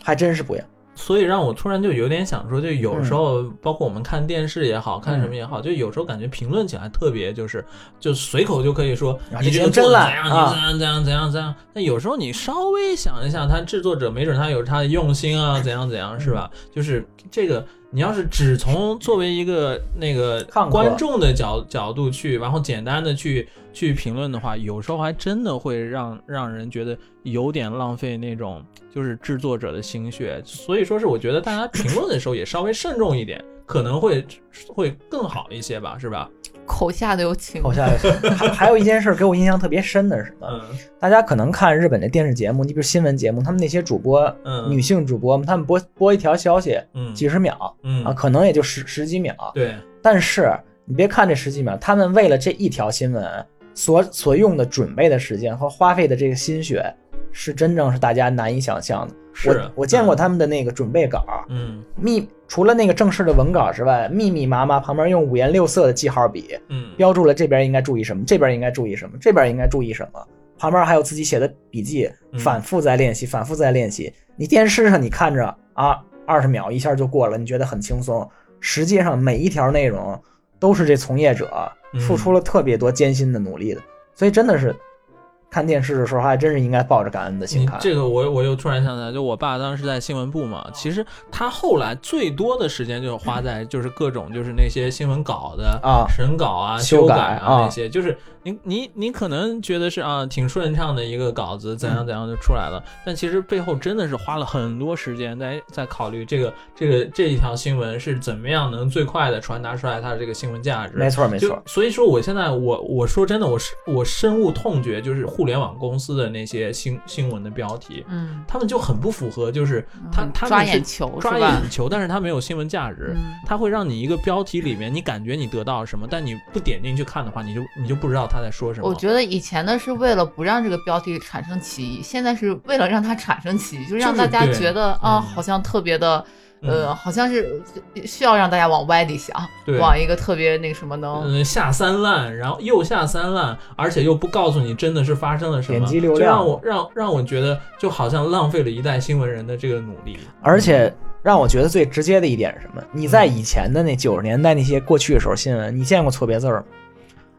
C: 还真是不一样。
A: 所以让我突然就有点想说，就有时候
C: 嗯
A: 包括我们看电视也好看什么也好，就有时候感觉评论起来特别就是就随口就可以说
C: 啊
A: 你这个
C: 这节目真烂
A: 做的怎样，
C: 啊
A: 你怎样怎样怎样怎样。那有时候你稍微想一下，他制作者没准他有他的用心啊，怎样怎样是吧？就是这个。你要是只从作为一个那个
C: 看
A: 观众的角角度去，然后简单的去去评论的话，有时候还真的会让让人觉得有点浪费那种就是制作者的心血。所以说是我觉得大家评论的时候也稍微慎重一点，可能会会更好一些吧，是吧？
B: 口下留情，
C: 口下留情。(laughs) 还还有一件事给我印象特别深的是什么？
A: 嗯。
C: 大家可能看日本的电视节目，你比如新闻节目，他们那些主播，
A: 嗯，
C: 女性主播，他们播播一条消息
A: 嗯。
C: 几十秒
A: 嗯。
C: 啊，可能也就十十几秒，
A: 对。
C: 但是你别看这十几秒，他们为了这一条新闻所所用的准备的时间和花费的这个心血，是真正是大家难以想象的。
A: 是
C: 我我见过他们的那个准备稿，
A: 嗯。
C: 密除了那个正式的文稿之外，密密麻麻旁边用五颜六色的记号笔
A: 嗯。
C: 标注了这边应该注意什么，这边应该注意什么，这边应该注意什么，旁边还有自己写的笔记，
A: 嗯。
C: 反复在练习，反复在练习。你电视上你看着啊，二十秒一下就过了，你觉得很轻松，实际上每一条内容都是这从业者
A: 嗯。
C: 付出了特别多艰辛的努力的，所以真的是看电视的时候还真是应该抱着感恩的心
A: 你
C: 看。
A: 这个我我又突然想起来，就我爸当时在新闻部嘛，其实他后来最多的时间就是花在就是各种就是那些新闻稿的
C: 啊
A: 审稿啊、
C: 修改
A: 啊那些，就是你你你可能觉得是啊挺顺畅的一个稿子，怎样怎样就出来了，但其实背后真的是花了很多时间在在考虑这个这个这一条新闻是怎么样能最快的传达出来它的这个新闻价值。
C: 没错没错，
A: 所以说，我现在我我说真的，我是我深恶痛绝，就是互联网公司的那些新新闻的标题，
B: 嗯，
A: 他们就很不符合，就是他
B: 嗯
A: 他们
B: 抓眼球
A: 抓？眼球，但是他没有新闻价值。
B: 嗯，
A: 它会让你一个标题里面，你感觉你得到了什么，但你不点进去看的话，你就你就不知道他在说什么。
B: 我觉得以前呢是为了不让这个标题产生歧义，现在是为了让它产生歧义，就让大家觉得啊，
A: 嗯
B: 好像特别的，呃，
A: 嗯
B: 好像是需要让大家往歪里想，
A: 对
B: 往一个特别那个什么能，
A: 嗯，下三滥，然后又下三滥，而且又不告诉你真的是发生了什么，
C: 点击流
A: 就让我让让我觉得就好像浪费了一代新闻人的这个努力。
C: 而且让我觉得最直接的一点是什么？你在以前的那九十年代那些过去的时候新闻，你见过错别字儿吗？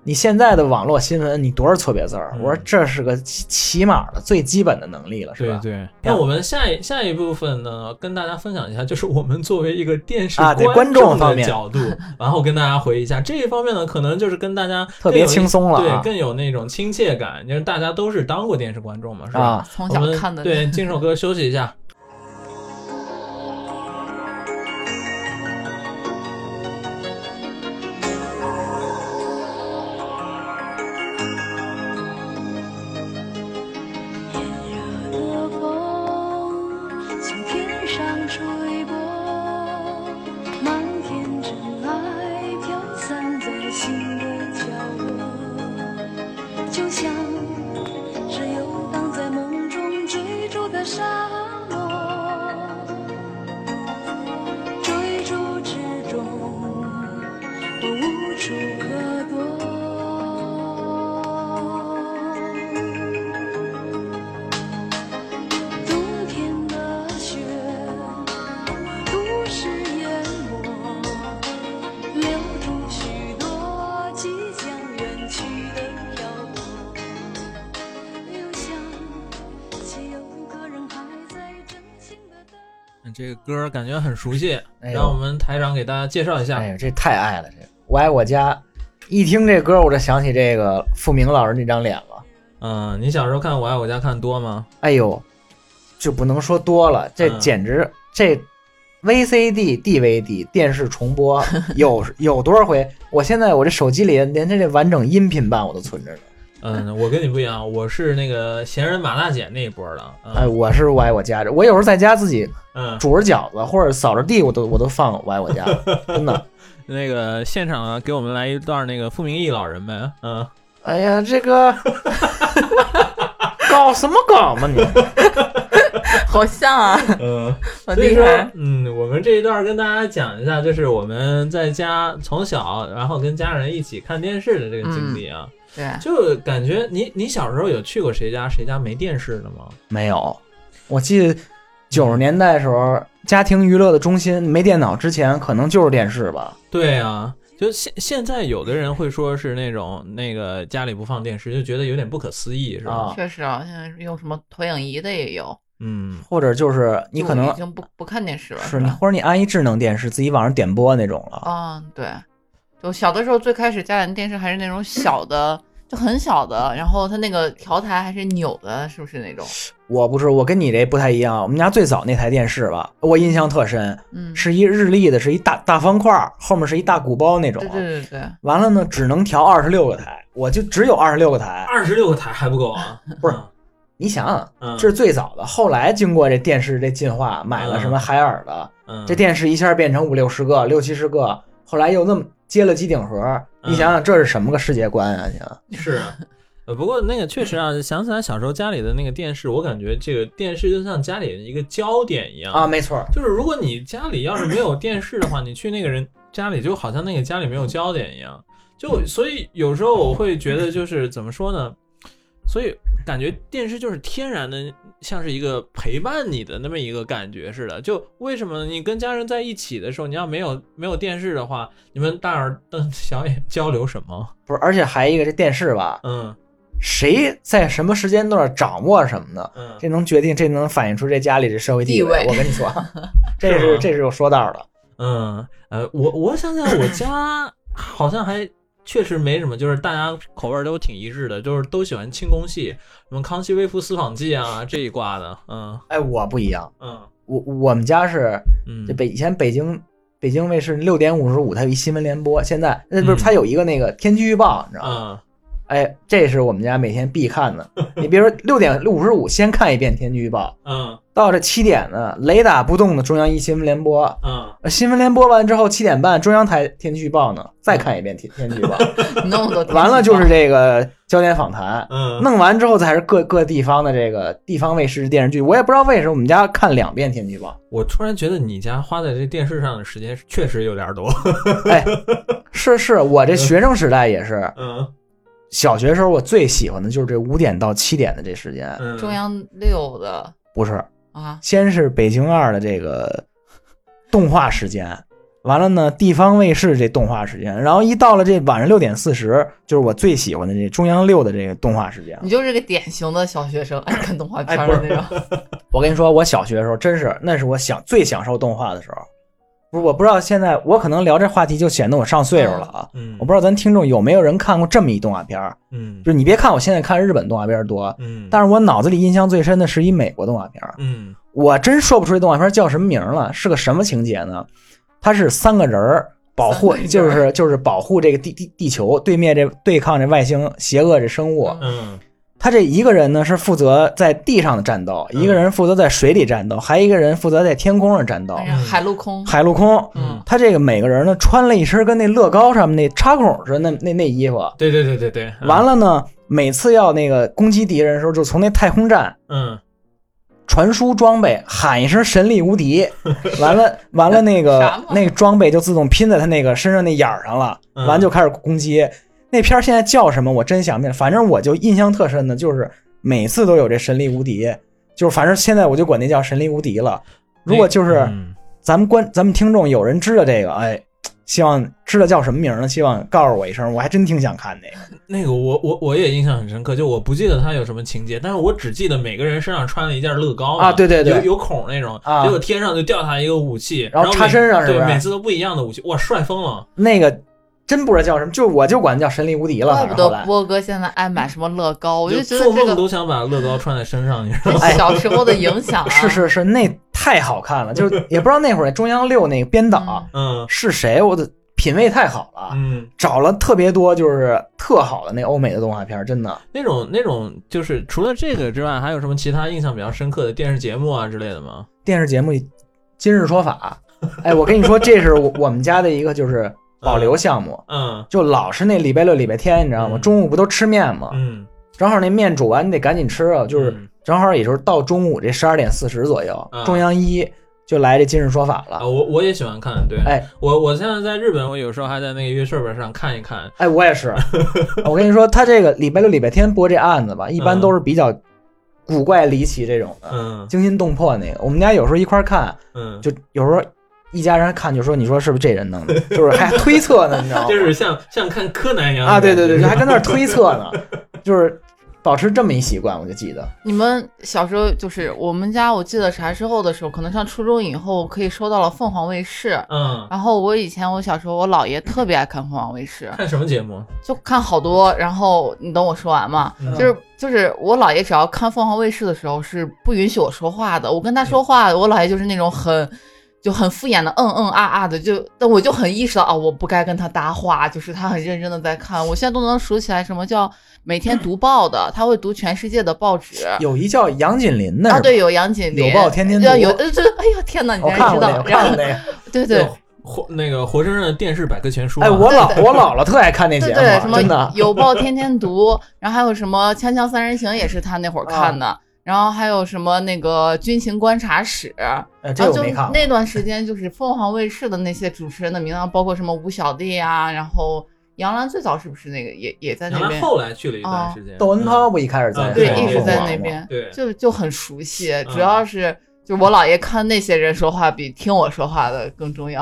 C: 你现在的网络新闻，你多少错别字儿？
A: 嗯
C: 我说这是个起起码的最基本的能力了，是吧？
A: 对对，那我们下一下一部分呢，跟大家分享一下，就是我们作为一个电视
C: 啊观
A: 众
C: 众方面
A: 的角度，(laughs) 然后跟大家回忆一下这一方面呢，可能就是跟大家
C: 特别
A: 更有一
C: 轻松了啊
A: 对，更有那种亲切感，因为大家都是当过电视观众嘛，是吧？
C: 啊，
B: 从
A: 我们
B: 小看的
A: 对，进首歌休息一下。歌感觉很熟悉，
C: 哎
A: 让我们台长给大家介绍一下。
C: 哎呀，这太爱了，这我爱我家。一听这歌，我就想起这个傅明老师那张脸了。
A: 嗯，你小时候看《我爱我家》看多吗？
C: 哎呦，就不能说多了，这
A: 嗯
C: 简直、这 VCD、DVD 电视重播 (laughs) 有有多少回？我现在我这手机里连这这完整音频版我都存着呢。
A: 嗯，我跟你不一样，我是那个闲人马大姐那一波的。
C: 哎，
A: 嗯
C: 我是我爱我家，我有时候在家自己
A: 嗯，
C: 煮着饺子或者扫着地，我都我都放我爱我家，(laughs) 真的。
A: 那个现场啊，给我们来一段那个傅明义老人呗。嗯，
C: 哎呀，这个 (laughs) 搞什么搞嘛你？(laughs)
B: 好像啊，
A: 嗯，
B: 好
A: 所以说。，嗯，我们这一段跟大家讲一下，就是我们在家从小，然后跟家人一起看电视的这个经历啊，
B: 对，
A: 就感觉你你小时候有去过谁家谁家没电视的吗？
C: 没有，我记得九十年代的时候，家庭娱乐的中心没电脑之前，可能就是电视吧。
A: 对啊，就现现在有的人会说是那种那个家里不放电视，就觉得有点不可思议，是吧？
C: 啊
B: 确实啊，现在用什么投影仪的也有，
A: 嗯，
C: 或者就是你可能
B: 已经不不看电视了，
C: 是你，或者你安一智能电视，自己网上点播那种了。
B: 啊，对，就小的时候最开始家里的电视还是那种小的，就很小的，然后它那个调台还是扭的，是不是那种？
C: 我不是，我跟你这不太一样。我们家最早那台电视吧，我印象特深，
B: 嗯，
C: 是一日立的，是一大大方块儿，后面是一大鼓包那种
B: 对。对对对，
C: 完了呢，只能调二十六个台，我就只有二十六个台。
A: 二十六个台还不够啊？
C: 不是你想想，
A: 嗯，
C: 这是最早的，后来经过这电视这进化，买了什么海尔的，
A: 嗯，
C: 这电视一下变成五六十个、六七十个，后来又那么接了机顶盒，
A: 嗯
C: 你想想这是什么个世界观啊？你想，(laughs)
A: 是啊。呃，不过那个确实啊，想起来小时候家里的那个电视，我感觉这个电视就像家里的一个焦点一样
C: 啊，。没错，
A: 就是如果你家里要是没有电视的话，你去那个人家里，就好像那个家里没有焦点一样。就所以有时候我会觉得，就是怎么说呢？所以感觉电视就是天然的，像是一个陪伴你的那么一个感觉似的。就为什么呢你跟家人在一起的时候，你要没有没有电视的话，你们大耳瞪小眼交流什么？
C: 不是，而且还一个这电视吧，
A: 嗯
C: 谁在什么时间段掌握什么呢，
A: 嗯
C: 这能决定，这能反映出这家里的社会地
B: 地位
C: 我跟你说，(laughs) 这
A: 是
C: 是这是有说道的。
A: 嗯呃，我我想想，我家 (coughs) 好像还确实没什么，就是大家口味都挺一致的，就是都喜欢清宫戏，什么《康熙微服私访记》啊这一挂的。嗯
C: 哎，我不一样，
A: 嗯
C: 我我们家是
A: 嗯，
C: 这北以前北京北京卫视六点五十五，它有一新闻联播，现在那不是
A: 嗯
C: 它有一个那个天气预报，你知道吗？
A: 嗯
C: 哎，这是我们家每天必看的。你别说 (laughs) 六点五十五先看一遍天气预报，
A: 嗯
C: 到这七点呢，雷打不动的中央一新闻联播。
A: 嗯，
C: 呃新闻联播完之后，七点半中央台天气预报呢，再看一遍天天气预报。
B: 那么多天气
C: 完了就是这个焦点访谈，
A: 嗯，
C: 弄完之后才是各各地方的这个地方卫视电视剧。我也不知道为什么我们家看两遍天气预报。
A: 我突然觉得你家花在这电视上的时间确实有点多。(laughs)
C: 哎，是是，我这学生时代也是，
A: 嗯
C: 小学时候我最喜欢的就是这五点到七点的这时间，
A: 嗯，
B: 中央六的。
C: 不是，
B: 啊，
C: 先是北京二的这个动画时间，完了呢地方卫视这动画时间，然后一到了这晚上六点四十，就是我最喜欢的这中央六的这个动画时间。
B: 你就是个典型的小学生，爱看动画片的那种。(laughs)
C: 我跟你说，我小学的时候真是，那是我想最享受动画的时候。不是，我不知道现在我可能聊这话题就显得我上岁数了啊。
A: 嗯，
C: 我不知道咱听众有没有人看过这么一动画片儿，
A: 嗯
C: 就是你别看我现在看日本动画片儿多，
A: 嗯，
C: 但是我脑子里印象最深的是一美国动画片儿。
A: 嗯
C: 我真说不出这动画片叫什么名了，是个什么情节呢？它是三个人儿保护就是就是保护这个地地地球，对面这对抗这外星邪恶这生物。
A: 嗯
C: 他这一个人呢是负责在地上的战斗，
A: 嗯。
C: 一个人负责在水里战斗，还一个人负责在天空上战斗。
B: 海陆空，
C: 海陆空。
A: 嗯，
C: 他这个每个人呢穿了一身跟那乐高上面那插孔似的那那那衣服，
A: 对对对对对，
C: 完了呢，每次要那个攻击敌人的时候，就从那太空站
A: 嗯。
C: 传输装备，喊一声神力无敌，(laughs) 完了完了那
B: 啥
C: 个
B: 嘛
C: 那个装备就自动拼在他那个身上那眼儿上了，
A: 嗯。
C: 完就开始攻击。那片儿现在叫什么？我真想不起来，反正我就印象特深的，就是每次都有这神力无敌，就是反正现在我就管那叫神力无敌了。如果就是
A: 嗯
C: 咱们观咱们听众有人知道这个，哎，希望知知道叫什么名儿呢？希望告诉我一声，我还真挺想看那个。
A: 那个我我我也印象很深刻，就我不记得他有什么情节，但是我只记得每个人身上穿了一件乐高
C: 啊对对对
A: 有有孔那种，
C: 啊
A: 结果天上就掉下来一个武器，
C: 然后插，身上是不是
A: 每次都不一样的武器，哇，帅疯了！
C: 那个真不知道叫什么，就我就管它叫神力无敌了。
B: 怪不得
C: 反正，
B: 波哥现在爱买什么乐高，我
A: 就
B: 觉得这个
A: 做梦都想把乐高穿在身上，你知道吗？
B: 小时候的影响啊。(laughs)
C: 是是是，那太好看了，就也不知道那会儿中央六那个编导
A: 嗯
C: 是谁，我的品味太好了，
A: 嗯，
C: 找了特别多就是特好的那欧美的动画片，真的。
A: 那种那种就是除了这个之外，还有什么其他印象比较深刻的电视节目啊之类的吗？
C: 电视节目《今日说法》，哎，我跟你说，这是我我们家的一个就是保留项目，
A: 嗯。
C: 就老是那礼拜六、礼拜天，你知道吗？
A: 嗯。
C: 中午不都吃面吗？
A: 嗯，
C: 正好那面煮完，你得赶紧吃啊，就是
A: 嗯。
C: 正好也就是到中午这十二点四十左右，
A: 啊
C: 中央一就来这《今日说法》
A: 啊，
C: 了。
A: 我我也喜欢看，对，
C: 哎。
A: 我我现在在日本，我有时候还在那个 YouTube 上看一看，
C: 哎，我也是。(laughs) 我跟你说，他这个礼拜六、礼拜天播这案子吧，一般都是比较古怪离奇这种的，
A: 嗯。
C: 惊心动魄那个。我们家有时候一块儿看，
A: 嗯，
C: 就有时候一家人看，就说你说是不是这人弄的？(laughs) 就是还推测呢，你知道吗？
A: 就是像像看柯南一样
C: 啊，对对对，还跟那儿推测呢，就是保持这么一习惯，我就记得。
B: 你们小时候就是我们家，我记得啥时候的时候，可能上初中以后可以收到了凤凰卫视。
A: 嗯，
B: 然后我以前我小时候，我姥爷特别爱看凤凰卫视，
A: 看什么节目？
B: 就看好多。然后你等我说完嘛，
A: 嗯
B: 就是就是我姥爷只要看凤凰卫视的时候是不允许我说话的，我跟他说话，我姥爷就是那种很。就很敷衍的，嗯嗯啊啊的，就但我就很意识到啊，我不该跟他搭话，就是他很认真的在看，我现在都能数起来什么叫每天读报的，他会读全世界的报纸，
C: 有一叫杨锦麟的，
B: 啊，对，有杨锦麟，
C: 有报天天读
B: 要有，哎呀，天哪，你
C: 我
B: 竟然知道
C: 我看过那个。(laughs)
B: 对对
A: 活那个活生生的电视百科全书啊。
C: 哎，我姥
B: 对
C: 我姥姥特爱看那节
B: 对对，什么
C: 的。
B: 有报天天读，然后还有什么《锵锵三人行》也是他那会儿看
C: 啊
B: 的，然后还有什么那个军情观察室，
C: 哎，
B: 然后就
C: 这我没看。
B: 那段时间就是凤凰卫视的那些主持人的名单，包括什么吴小莉啊，然后杨澜最早是不是那个也也在那边？
A: 后来去了一段时间。
C: 窦文涛不一开始在
A: 啊
B: 对，
A: 对
B: 一直在那边，
A: 对
B: 就就很熟悉。
A: 嗯
B: 主要是就我姥爷看那些人说话比听我说话的更重要。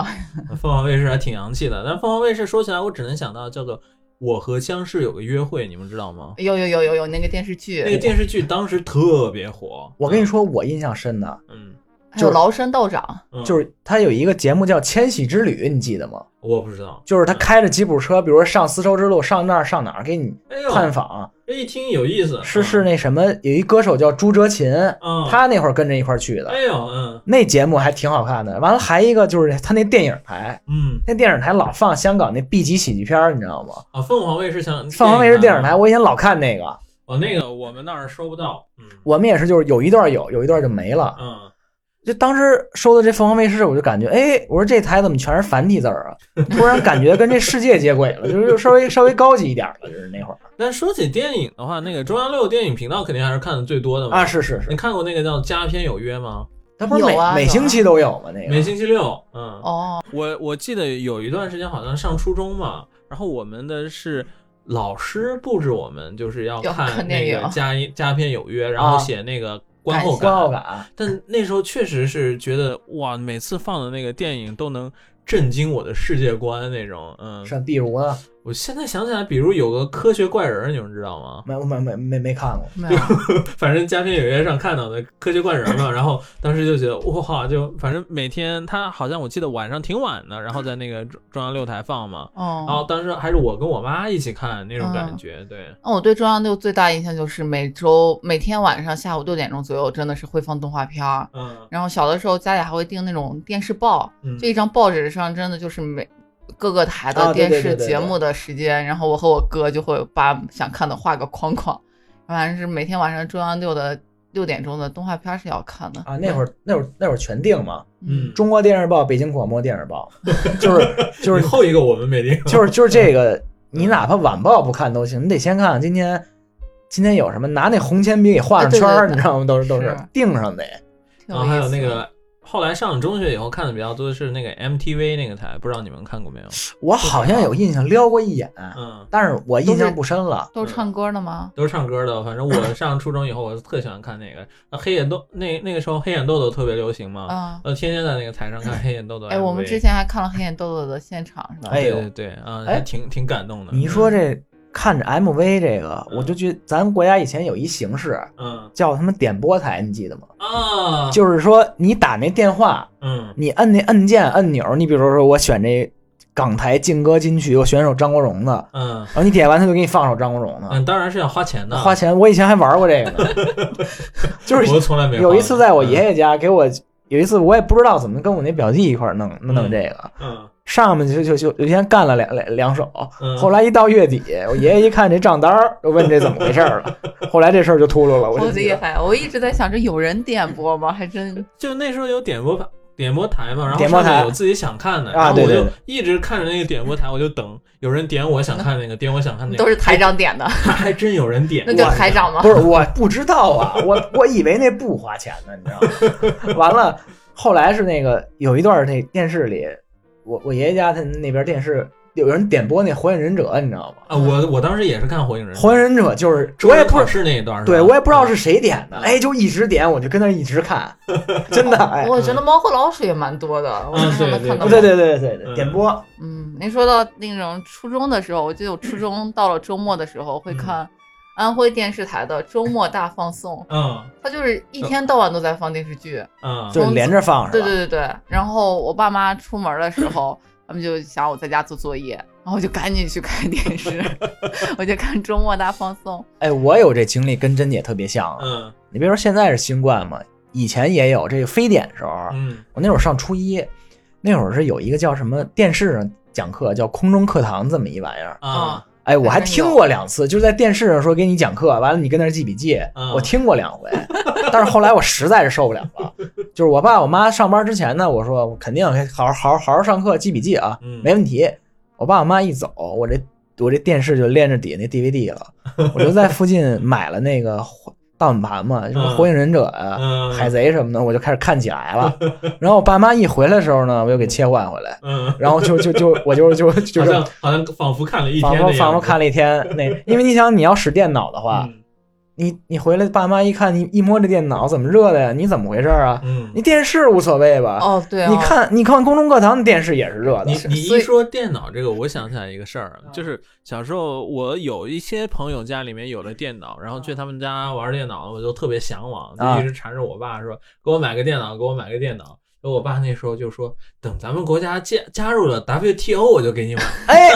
A: 嗯 (laughs) 凤凰卫视还挺洋气的，但凤凰卫视说起来，我只能想到叫做《我和僵尸有个约会》，你们知道吗？
B: 有有有有有那个电视剧，
A: 那个电视剧当时特别火。
C: 我跟你说，我印象深的
A: 嗯，
B: 还有崂山道长，
A: 嗯，
C: 就是他有一个节目叫《千禧之旅》，你记得吗？
A: 我不知道。
C: 就是他开着吉普车，比如说上丝绸之路，上那儿上哪儿，给你探访。
A: 这一听有意思。
C: 是是那什么，有一歌手叫朱哲琴，
A: 嗯，
C: 他那会儿跟着一块儿去的。
A: 哎呦，嗯
C: 那节目还挺好看的。完了，还一个就是他那电影台，
A: 嗯
C: 那电影台老放香港那 B 级喜剧片儿，你知道吗？
A: 啊，凤凰卫视香
C: 凤凰卫视电影台，
A: 台。
C: 我以前老看那个。
A: 哦，那个我们那儿收不到。嗯
C: 我们也是，就是有一段有，有一段就没了。
A: 嗯，
C: 就当时收的这凤凰卫视，我就感觉，哎，我说这台怎么全是繁体字儿啊？突然感觉跟这世界接轨了，就是稍微稍微高级一点了，就是那会儿
A: 但说起电影的话，那个中央六电影频道肯定还是看的最多的嘛。
C: 啊，是是是
A: 你，看过那个叫《佳片有约》吗？
C: 它不是每、
B: 啊
C: 每星期都有吗？那个每
A: 星期六。嗯，
B: 哦，
A: 我我记得有一段时间好像上初中嘛，然后我们的是老师布置我们就是要
B: 要
A: 看
B: 看电影
A: 那个佳音佳片有约，然后
C: 啊
A: 写那个观后
C: 观后感，(laughs)
A: 但那时候确实是觉得哇，每次放的那个电影都能震惊我的世界观那种。嗯，
C: 像比如呢，
A: 我现在想起来，比如有个科学怪人，你们知道吗？
C: 没没没没没看过。
B: 没有，(laughs)
A: 反正家庭影院上看到的科学怪人嘛，然后当时就觉得哇，就反正每天他好像我记得晚上挺晚的，然后在那个中中央六台放嘛，哦然后
B: 哦。
A: 当时还是我跟我妈一起看那种感觉，对，
B: 那我对中央六最大印象就是每周每天晚上下午六点钟左右，真的是会放动画片儿。
A: 嗯
B: 然后小的时候家里还会订那种电视报，
A: 嗯
B: 这一张报纸上真的就是每各个台
C: 啊
B: 的电视节目的时间，然后我和我哥就会把想看的画个框框，反正是每天晚上中央六的六点钟的动画片是要看的
C: 啊，那会儿那会儿那会儿全定嘛，
A: 嗯，
C: 中国电视报、北京广播电视报，(laughs) 就是就是
A: 后一个我们没定，
C: 就是就是这个，你哪怕晚报不看都行，你得先看看今天今天有什么，拿那红铅笔给画上圈儿，
B: 对对对
C: 你知道吗？都是都是
B: 是
C: 定上得。
A: 然后还有那个后来上了中学以后看的比较多的是那个 MTV 那个台，不知道你们看过没有？
C: 我好像有印象撩过一眼，
A: 嗯，
C: 但是我印象不深了。
B: 都是唱歌的吗？
A: 都是唱歌的。反正我 (laughs) 上初中以后，我特喜欢看那个。那黑眼豆那那个时候黑眼豆豆特别流行嘛，
B: 啊，
A: 呃，天天在那个台上看黑眼豆豆。(laughs)
B: 哎，我们之前还看了黑眼豆豆的现场，是吧？
C: 哎呦
A: 对对对啊，
C: 哎
A: 还挺挺感动的。
C: 你说这看着 MV 这个，我就觉得咱国家以前有一形式
A: 嗯。
C: 叫他们点播台，你记得吗？
A: 啊，
C: 就是说你打那电话，
A: 嗯。
C: 你摁那按键按钮，你比如说我选这港台劲歌金曲，我选首张国荣的，
A: 嗯。
C: 然后你点完他就给你放首张国荣的，
A: 嗯，当然是要花钱的，
C: 花钱。我以前还玩过这个呢 (laughs) (laughs) 就是
A: 我从来没
C: 有一次在我爷
A: 爷，
C: 家给我，有一次我也不知道怎么跟我那表弟一块弄弄弄这个，
A: 嗯
C: 上面就就就就先干了两两两手，
A: 嗯，
C: 后来一到月底，我爷爷一看这账单儿，就问这怎么回事儿了。(laughs) 后来这事儿就秃噜了，我
B: 厉害！我一直在想，这有人点播吗？还真 (laughs)
A: 就那时候有点播。点播台嘛，然后
C: 点播台
A: 上面有自己想看的，
C: 啊
A: 然后我就
C: 对对对
A: 一直看着那个点播台，我就等有人点我想看那个，点我想看那个，
B: 都是台长点的，
A: 还 (laughs) 还真有人点，
B: 那就台长吗
C: 不？是我不知道啊，我我以为那不花钱呢，你知道吗？完了，后来是那个有一段那电视里，我我爷爷家他那边电视有人点播那《火影忍者》，你知道吗？
A: 啊，我我当时也是看火影忍者，
C: 火影忍者就是我也不
A: 考试那一段，
C: 对我也不知道是谁点的，
A: 嗯。
C: 哎，就一直点，我就跟那一直看，(laughs) 真的哎，
B: 我觉得猫和老鼠也蛮多的，我经常能看到。
C: 对对对对对，
A: 嗯。
C: 点播。
B: 嗯，您说到那种初中的时候，我记得我初中到了周末的时候会看安徽电视台的周末大放送，
A: 嗯
B: 他就是一天到晚都在放电视剧。
A: 嗯，
C: 就连着放是吧？
B: 对对对对，然后我爸妈出门的时候，(laughs) 他们就想我在家做作业，然后我就赶紧去看电视，(laughs) 我就看周末大放送。
C: 哎，我有这经历，跟珍姐特别像。
A: 嗯
C: 你别说现在是新冠嘛，以前也有这个非典时候，
A: 嗯
C: 我那会儿上初一，那会儿是有一个叫什么电视上讲课，叫空中课堂这么一玩意儿。
A: 啊
C: 哎，我还听过两次，就是在电视上说给你讲课，完了你跟那儿记笔记，
A: 嗯
C: 我听过两回。但是后来我实在是受不了了，(laughs) 就是我爸我妈上班之前呢，我说我肯定好好好好好上课记笔记啊，
A: 嗯
C: 没问题。我爸我妈一走，我这我这电视就连着底下那 DVD 了，(laughs) 我就在附近买了那个盗版盘嘛，什么
A: 嗯。
C: 火影忍者呀、
A: 嗯。
C: 海贼什么的，我就开始看起来了。然后我爸妈一回来的时候呢，我又给切换回来，
A: 嗯，(laughs)
C: 然后就就就我就就就
A: 好
C: 是
A: 像好像仿佛看了一
C: 仿
A: 天仿，
C: 佛仿佛看了一天那，因为你想你要使电脑的话，
A: 嗯
C: 你你回来爸妈一看你一摸这电脑怎么热的呀？你怎么回事啊？
A: 嗯，
C: 你电视无所谓吧？
B: 哦，对啊，
C: 你看你看公众课堂的电视也是热的
A: 你，你一说电脑这个，我想起来一个事儿，就是小时候我有一些朋友家里面有了电脑，然后去他们家玩电脑，我就特别向往，
C: 啊
A: 就一直缠着我爸说给我买个电脑，给我买个电脑。然后我爸那时候就说，等咱们国家加加入了 WTO，我就给你买，
C: 哎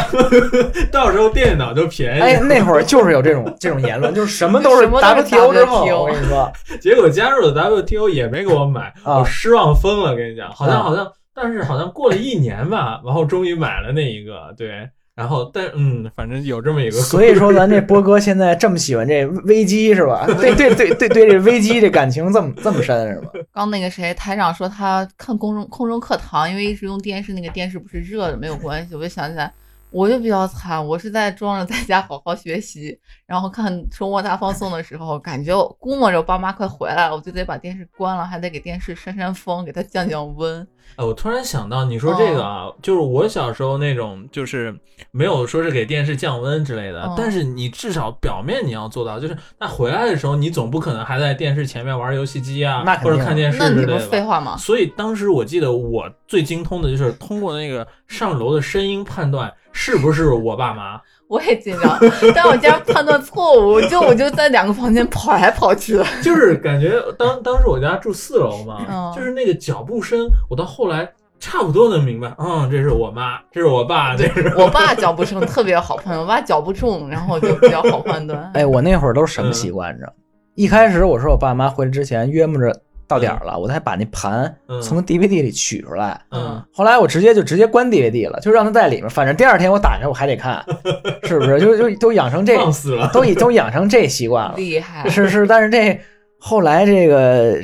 C: (laughs)
A: 到时候电脑就便宜。
C: 哎，那会儿就是有这种这种言论，就是什么都是
B: 什么
C: WTO 之后，我跟你说，(laughs)
A: 结果加入了 WTO 也没给我买，
C: 啊
A: 我失望疯了。跟你讲，好像
C: 啊
A: 好像，但是好像过了一年吧，然后终于买了那一个，对。然后但嗯，反正有这么一个，
C: 所以说咱这波哥现在这么喜欢这危机是吧？对对对对对，这危机这感情这么这么深是吧？
B: 刚那个谁台长说他看空中空中课堂，因为一直用电视，那个电视不是热的，没有关系。我就想起来，我就比较惨，我是在装着在家好好学习，然后看周末大放送的时候，感觉我估摸着爸妈快回来了，我就得把电视关了，还得给电视扇扇风，给它降降温。
A: 哎，我突然想到，你说这个啊，就是我小时候那种，就是没有说是给电视降温之类的，
B: 嗯
A: 但是你至少表面你要做到，就是那回来的时候，你总不可能还在电视前面玩游戏机啊或者看电视
B: 那你不
A: 之类的吧。
B: 废话吗？
A: 所以当时我记得我最精通的就是通过那个上楼的声音判断是不是我爸妈。
B: 我也紧张，但我竟然判断错误，就我就在两个房间跑来跑去的。
A: 就是感觉当当时我家住四楼嘛，
B: 嗯
A: 就是那个脚步声，我到后来差不多能明白，嗯，这是我妈，这是我爸，这是
B: 我爸脚步声特别好判断，我爸脚步重，然后就比较好判断。
C: 哎，我那会儿都是什么习惯着？一开始我说我爸妈回来之前约摸着到点儿了，我才把那盘
A: 嗯
C: 从 DVD 里取出来。
A: 嗯
C: 后来我直接就直接关 DVD 了，就让它在里面，反正第二天我打开我还得看，(laughs) 是不是？就就都养成这。都已都养成这习惯了。
B: 厉害，
C: 是是，但是这后来这个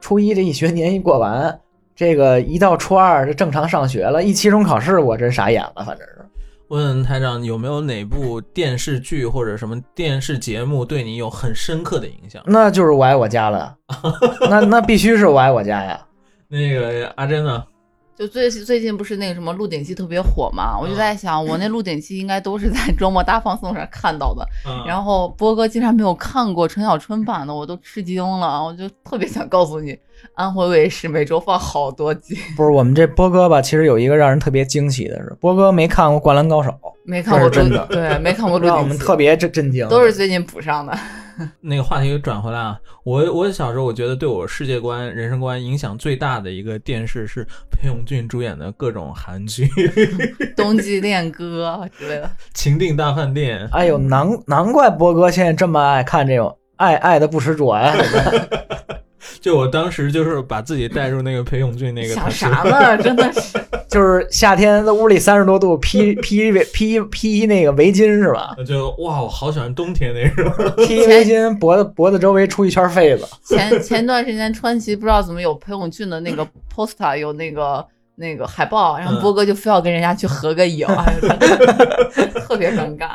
C: 初初一这一学年一过完，这个一到初二就正常上学了，一期中考试我真傻眼了，反正是。
A: 问台长有没有哪部电视剧或者什么电视节目对你有很深刻的影响？
C: 那就是我爱我家了，(laughs) 那那必须是我爱我家呀。
A: 那个阿珍呢？
B: 就最最近不是那个什么《鹿鼎记》特别火嘛，我就在想，我那《鹿鼎记》应该都是在周末大放送上看到的。
A: 嗯
B: 然后波哥竟然没有看过陈小春版的，我都吃惊了。我就特别想告诉你，安徽卫视每周放好多集，(laughs)
C: 不是我们这波哥吧？其实有一个让人特别惊喜的是，波哥没看过《灌篮高手》，
B: 没看过
C: 真的
B: 对，没看过《鹿
C: 让我》，们特别震震惊。
B: 都是最近补上的。(laughs)
A: 那个话题转回来啊，我我小时候我觉得对我世界观、人生观影响最大的一个电视是裴勇俊主演的各种韩剧，(laughs)《
B: 冬季恋歌之类的，
A: 情定大饭店》。
C: 哎呦，难难怪波哥现在这么爱看这种爱爱的不执着呀！(laughs)
A: 就我当时就是把自己带入那个裴勇俊那个，
B: 想啥呢？真的是，(laughs)
C: 就是夏天在屋里三十多度，披披披披那个围巾是吧？
A: 就哇，我好喜欢冬天那种。(laughs)
C: 披围巾，脖子脖子周围出一圈痱子。
B: 前前段时间川崎不知道怎么有裴勇俊的那个 poster 有那个那个海报，然后
A: 嗯
B: 波哥就非要跟人家去合个影，特别尴尬。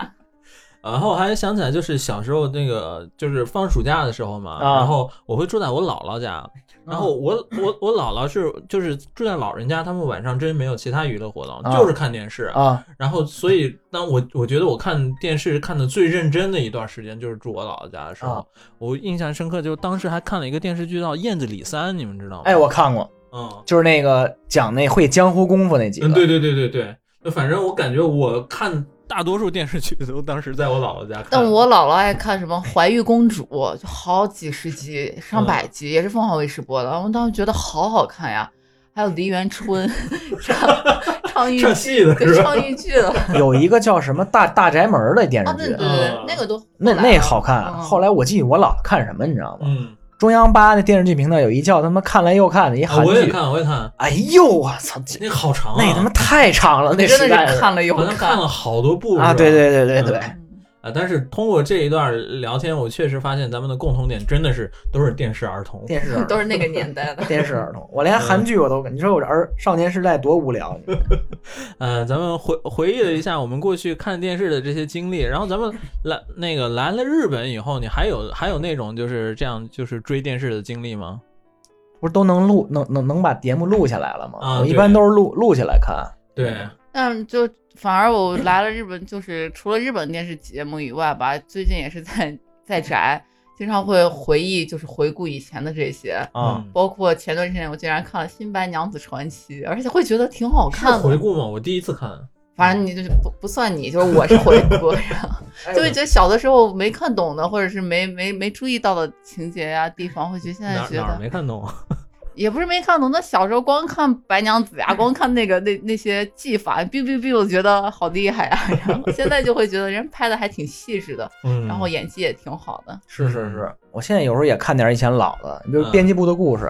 A: 然后我还想起来，就是小时候那个，就是放暑假的时候嘛，
C: 啊。
A: 然后我会住在我姥姥家，然后我我我姥姥是就是住在老人家，他们晚上真没有其他娱乐活动，
C: 啊。
A: 就是看电视。
C: 啊。
A: 然后所以当我我觉得我看电视看的最认真的一段时间，就是住我姥姥家的时候，
C: 啊。
A: 我印象深刻，就是当时还看了一个电视剧叫《燕子李三》，你们知道吗？
C: 哎，我看过，
A: 嗯。
C: 就是那个讲那会江湖功夫那几个。
A: 嗯，对对对对对，就反正我感觉我看大多数电视剧都当时在我姥姥家看。
B: 但我姥姥爱看什么《怀玉公主》，就好几十集、上百集，也是凤凰卫视播的。我当时觉得好好看呀，还有梨园春 (laughs) 唱唱豫
A: 唱戏的？
B: 唱豫剧的 (laughs)
C: 有一个叫什么大大宅门的电
B: 啊，
C: 视剧，
B: 对对对
A: 啊，
B: 那个都
C: 那那好看。
B: 嗯
C: 后来我记得我姥姥看什么，你知道吗？
A: 嗯，
C: 中央八那电视剧频道有一叫他妈看来又看的一
A: 啊
C: 韩剧。
A: 我也看，我也看，
C: 哎呦我操，这
A: 那好长啊，
C: 那他妈太长了，那
B: 真的
C: 时代
B: 是看了又
A: 好像看。了好多部
C: 啊！对对对对对，
B: 嗯
A: 啊，但是通过这一段聊天，我确实发现咱们的共同点真的是都是电视儿童。
C: 电视 (laughs)
B: 都是那个年代的。(laughs)
C: 电视儿童，我连韩剧我都，你说我这儿少年时代多无聊，(laughs) 你
A: 呃，咱们回回忆了一下我们过去看电视的这些经历，然后咱们来那个来了日本以后，你还有还有那种就是这样就是追电视的经历吗？
C: 不是都能录能能能把节目录下来了吗？
A: 啊
C: 我一般都是录录下来看。
A: 对，
B: 但就反而我来了日本，就是除了日本电视节目以外吧，最近也是在在宅，经常会回忆，就是回顾以前的这些。
C: 啊
A: 嗯
B: 包括前段时间我竟然看了《新白娘子传奇》，而且会觉得挺好看的。
A: 回顾吗？我第一次看。
B: 反正你就是不不算你，就是我是回顾，然后 (laughs) 就会觉得小的时候没看懂的，或者是没没没注意到的情节呀、地方，会觉得现在觉得
A: 没看懂？
B: 也不是没看懂，那小时候光看白娘子呀，光看那个那那些技法，biu biu biu，我觉得好厉害啊。(laughs) 然后现在就会觉得人拍的还挺细致的，
A: 嗯，
B: 然后演技也挺好的。
C: 是是是，我现在有时候也看点以前老的，比如
A: 嗯
C: 编辑部的故事，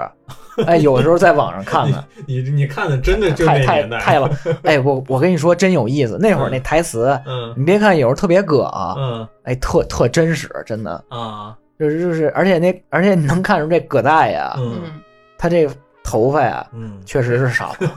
C: 哎，有时候在网上 (laughs) 看看，
A: 你你看的真的就
C: 太太
A: 那年代，
C: 太了。(laughs) 哎，我我跟你说真有意思，那会儿那台词，
A: 嗯。
C: 你别看有时候特别葛啊，
A: 嗯。
C: 哎，特特真实，真的
A: 啊。
C: 就是就是，而且那而且你能看出这葛大爷
A: 嗯，
C: 他这头发呀
A: 嗯，
C: 确实是少。(laughs) 了，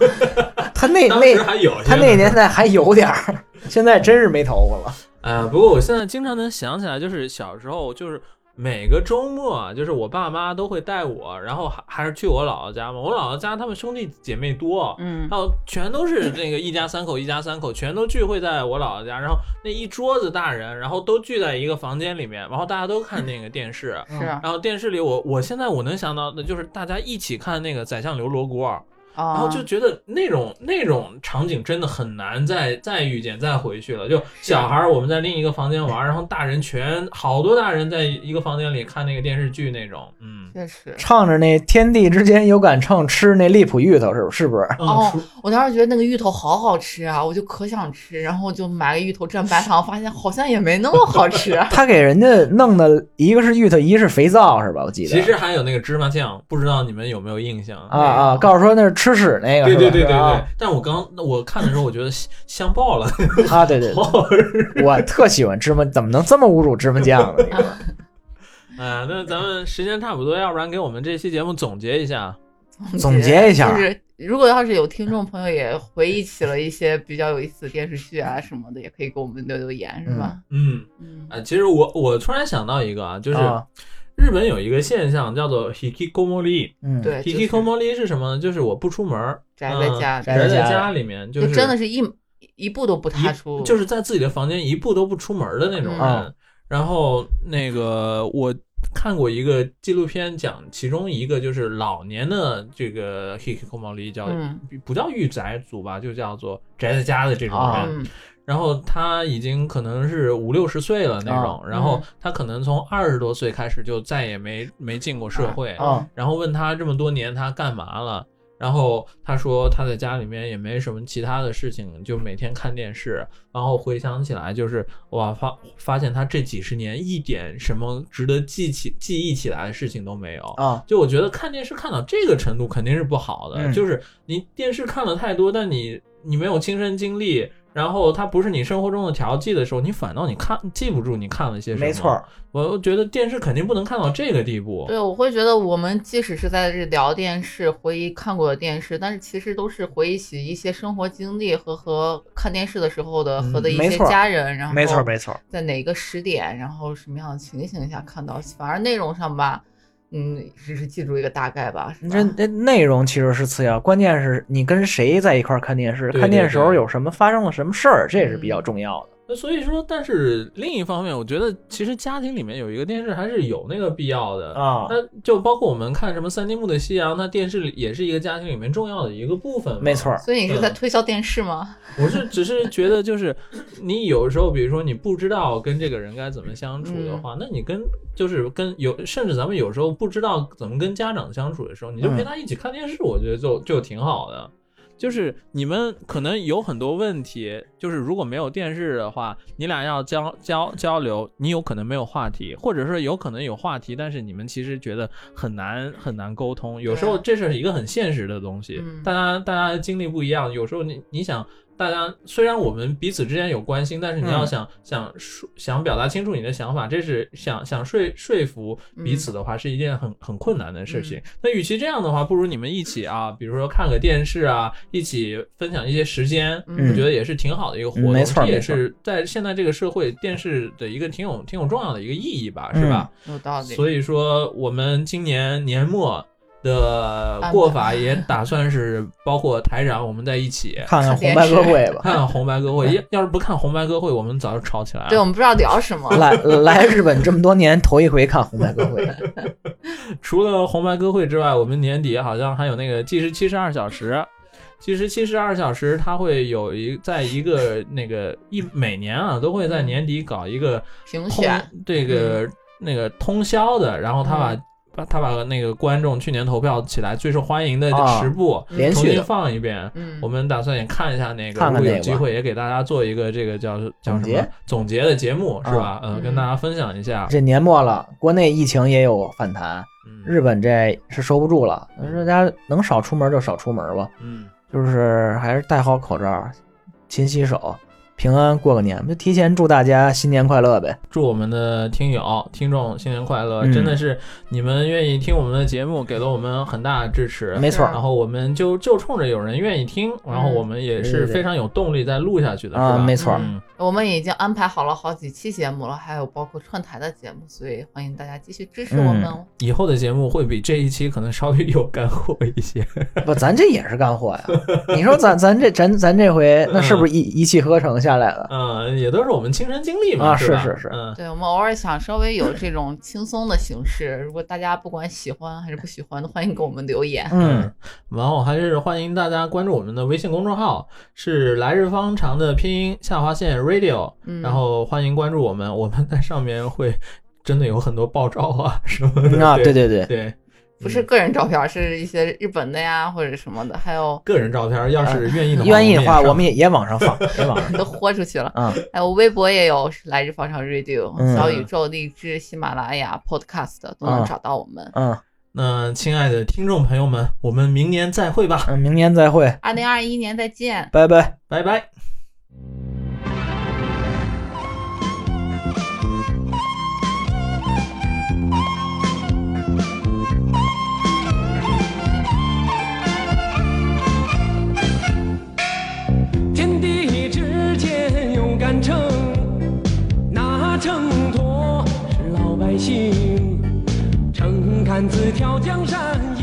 C: 他那那
A: 还有
C: 他那年代还有点儿，(laughs) 现在真是没头发了。
A: 啊，不过我现在经常能想起来，就是小时候，就是每个周末啊，就是我爸妈都会带我，然后还还是去我姥姥家嘛。我姥姥家他们兄弟姐妹多，
B: 嗯
A: 然后全都是那个一家三口，一家三口全都聚会在我姥姥家，然后那一桌子大人，然后都聚在一个房间里面，然后大家都看那个电视。(laughs)
B: 是啊，
A: 然后电视里我我现在我能想到的就是大家一起看那个《宰相刘罗锅》，然
B: 然
A: 后就觉得那种那种场景真的很难再再遇见再回去了。就小孩儿我们在另一个房间玩，然后大人全好多大人在一个房间里看那个电视剧那种，嗯，
B: 确实。
C: 唱着那天地之间有杆秤，吃那荔浦芋头是不是？是不是？
B: 哦
A: 嗯，
B: 我当时觉得那个芋头好好吃啊，我就可想吃，然后就买个芋头蘸白糖，发现好像也没那么好吃。啊 (laughs)
C: 他给人家弄的一个是芋头，一个是肥皂，是吧？我记得。
A: 其实还有那个芝麻酱，不知道你们有没有印象？
C: 啊啊，告诉说那是吃屎那个，
A: 对对对对对。
C: 啊，
A: 但我刚我看的时候，我觉得香香爆了，(laughs)
C: 啊，对对。对，我特喜欢芝麻，怎么能这么侮辱芝麻酱呢？你说 (laughs)
A: 哎，那咱们时间差不多，要不然给我们这期节目总结一下。
C: 总结一下。
B: 就是如果要是有听众朋友也回忆起了一些比较有意思的电视剧啊什么的，也可以给我们留留言，是吧？
A: 嗯，
B: 嗯。
A: 啊，其实我我突然想到一个啊，就是
C: 啊
A: 日本有一个现象叫做 hikikomori。
C: 嗯，
B: 对
A: ，hikikomori 是。什么呢？就是我不出门，
B: 宅在家
A: 嗯宅在
C: 家。
A: 家里面，就
B: 就是真的是一一步都不踏出，
A: 就是在自己的房间一步都不出门的那种人。
C: 嗯
A: 然后那个我看过一个纪录片，讲其中一个就是老年的这个 hikikomori 叫、
B: 嗯。
A: 不叫御宅族吧，就叫做宅在家的这种人。然后他已经可能是五六十岁了那种，
C: 啊
A: 然后
B: 嗯。
A: 他可能从二十多岁开始就再也没没进过社会，
C: 啊。
A: 然后问他这么多年他干嘛了，然后他说他在家里面也没什么其他的事情，就每天看电视，然后回想起来就是哇发发现他这几十年一点什么值得记起记忆起来的事情都没有。
C: 啊，
A: 就我觉得看电视看到这个程度肯定是不好的，
C: 嗯。
A: 就是你电视看了太多，但你你没有亲身经历，然后它不是你生活中的调剂的时候，你反倒你看记不住你看了些什么。
C: 没错儿，
A: 我觉得电视肯定不能看到这个地步。
B: 对，我会觉得我们即使是在这聊电视，回忆看过的电视，但是其实都是回忆起一些生活经历和和看电视的时候的
C: 嗯
B: 和的一些家人，然后
C: 没错没错，
B: 在哪个时点，然后什么样的情形下看到，反而内容上吧，嗯，只是记住一个大概吧。是吧
C: 这这内容其实是次要，关键是你跟谁在一块儿看电视，
A: 对
C: 看电视时候有什么发生了什么事儿，这也是比较
B: 嗯
C: 重要的。
A: 那所以说，但是另一方面，我觉得其实家庭里面有一个电视还是有那个必要的。
C: 啊
A: 那就包括我们看什么三丁目的夕阳，那电视里也是一个家庭里面重要的一个部分。
C: 没错，
B: 所以你是在
A: 嗯
B: 推销电视吗？(laughs)
A: 我是只是觉得，就是你有时候，比如说你不知道跟这个人该怎么相处的话，那你跟就是跟有，甚至咱们有时候不知道怎么跟家长相处的时候，你就陪他一起看电视，我觉得就就挺好的。就是你们可能有很多问题，就是如果没有电视的话，你俩要交交交流，你有可能没有话题，或者说有可能有话题，但是你们其实觉得很难很难沟通。有时候这是一个很现实的东西，
B: 嗯
A: 大家大家的经历不一样，有时候你你想。大家虽然我们彼此之间有关心，但是你要
C: 嗯
A: 想、想说想表达清楚你的想法，这是想想说说服彼此的话，是一件很很困难的事情。那与其这样的话，不如你们一起啊，比如说看个电视啊，一起分享一些时间，
B: 嗯
A: 我觉得也是挺好的一个活动。
C: 嗯没错
A: 这也
C: 没错
A: 是在现在这个社会，电视的一个挺有挺有重要的一个意义吧，是吧？
B: 有道理。
A: 所以说，我们今年年末的过法也打算是包括台长我们在一起 (laughs)
C: 看看红白歌会 (laughs) 吧。
A: 看看红白歌会。要要是不看红白歌会，我们早就吵起来了。
B: 对我们不知道聊什么，
C: 来来日本这么多年，头一回看红白歌会，(laughs)
A: 除了红白歌会之外，我们年底好像还有那个计时七十二小时。计时七十二小时，它会有一在一个那个一每年啊都会在年底搞一个通
B: 评选
A: 这个、那个通宵的，然后他把、
B: 嗯
A: 把他把那个观众去年投票起来最受欢迎的
C: 啊
A: 十部、
C: 连续的
A: 重新放一遍。
B: 嗯，
A: 我们打算也看一下那个，
C: 看看
A: 如果有机会也给大家做一个这个叫叫什么
C: 总结
A: 总结的节目是吧？嗯，
B: 嗯
A: 跟大家分享一下。
C: 这年末了，国内疫情也有反弹，
A: 嗯
C: 日本这是收不住了，大家能少出门就少出门吧，
A: 嗯，
C: 就是还是戴好口罩，勤洗手，平安过个年。就提前祝大家新年快乐呗。
A: 祝我们的听友、听众新年快乐！
C: 嗯
A: 真的是你们愿意听我们的节目，给了我们很大的支持。
C: 没错
A: 然后我们就就冲着有人愿意听，然后我们也是非常有动力再录下去的，
C: 啊
A: 是吧？
C: 没错
A: 嗯
B: 我们已经安排好了好几期节目了，还有包括串台的节目，所以欢迎大家继续支持我们哦。
A: 以后的节目会比这一期可能稍微有干货一些。
C: 不，咱这也是干货呀。(laughs) 你说咱咱这咱咱这回那是不是一一气呵成下来了？
A: 嗯，也都是我们亲身经历嘛，
C: 啊
A: 是吧
C: 是是是
A: 嗯，
B: 对，我们偶尔想稍微有这种轻松的形式，(laughs) 如果大家不管喜欢还是不喜欢的，欢迎给我们留言。
C: 嗯，
A: 然后还是欢迎大家关注我们的微信公众号，是来日方长的拼音下划线 radio，、
B: 嗯，
A: 然后欢迎关注我们，我们在上面会真的有很多爆照啊什么的。
C: 啊，对
A: 对
C: 对对，
A: 对，
B: 不是个人照片，是一些日本的呀或者什么的，还有
A: 个人照片，要是愿意的话，
C: 愿意的话，我
A: 我
C: 们也也往上放，也往上 (laughs)
B: 都豁出去了。
C: 嗯。
B: 还有微博也有来日方长 radio，、
C: 嗯
B: 小宇宙、荔枝、喜马拉雅、Podcast 都能
C: 嗯
B: 找到我们。
C: 嗯
A: 那亲爱的听众朋友们，我们明年再会吧，
C: 嗯，明年再会，
B: 二零二一年再见。
C: 拜拜。
A: 拜拜。
E: 行，诚恳自挑江山。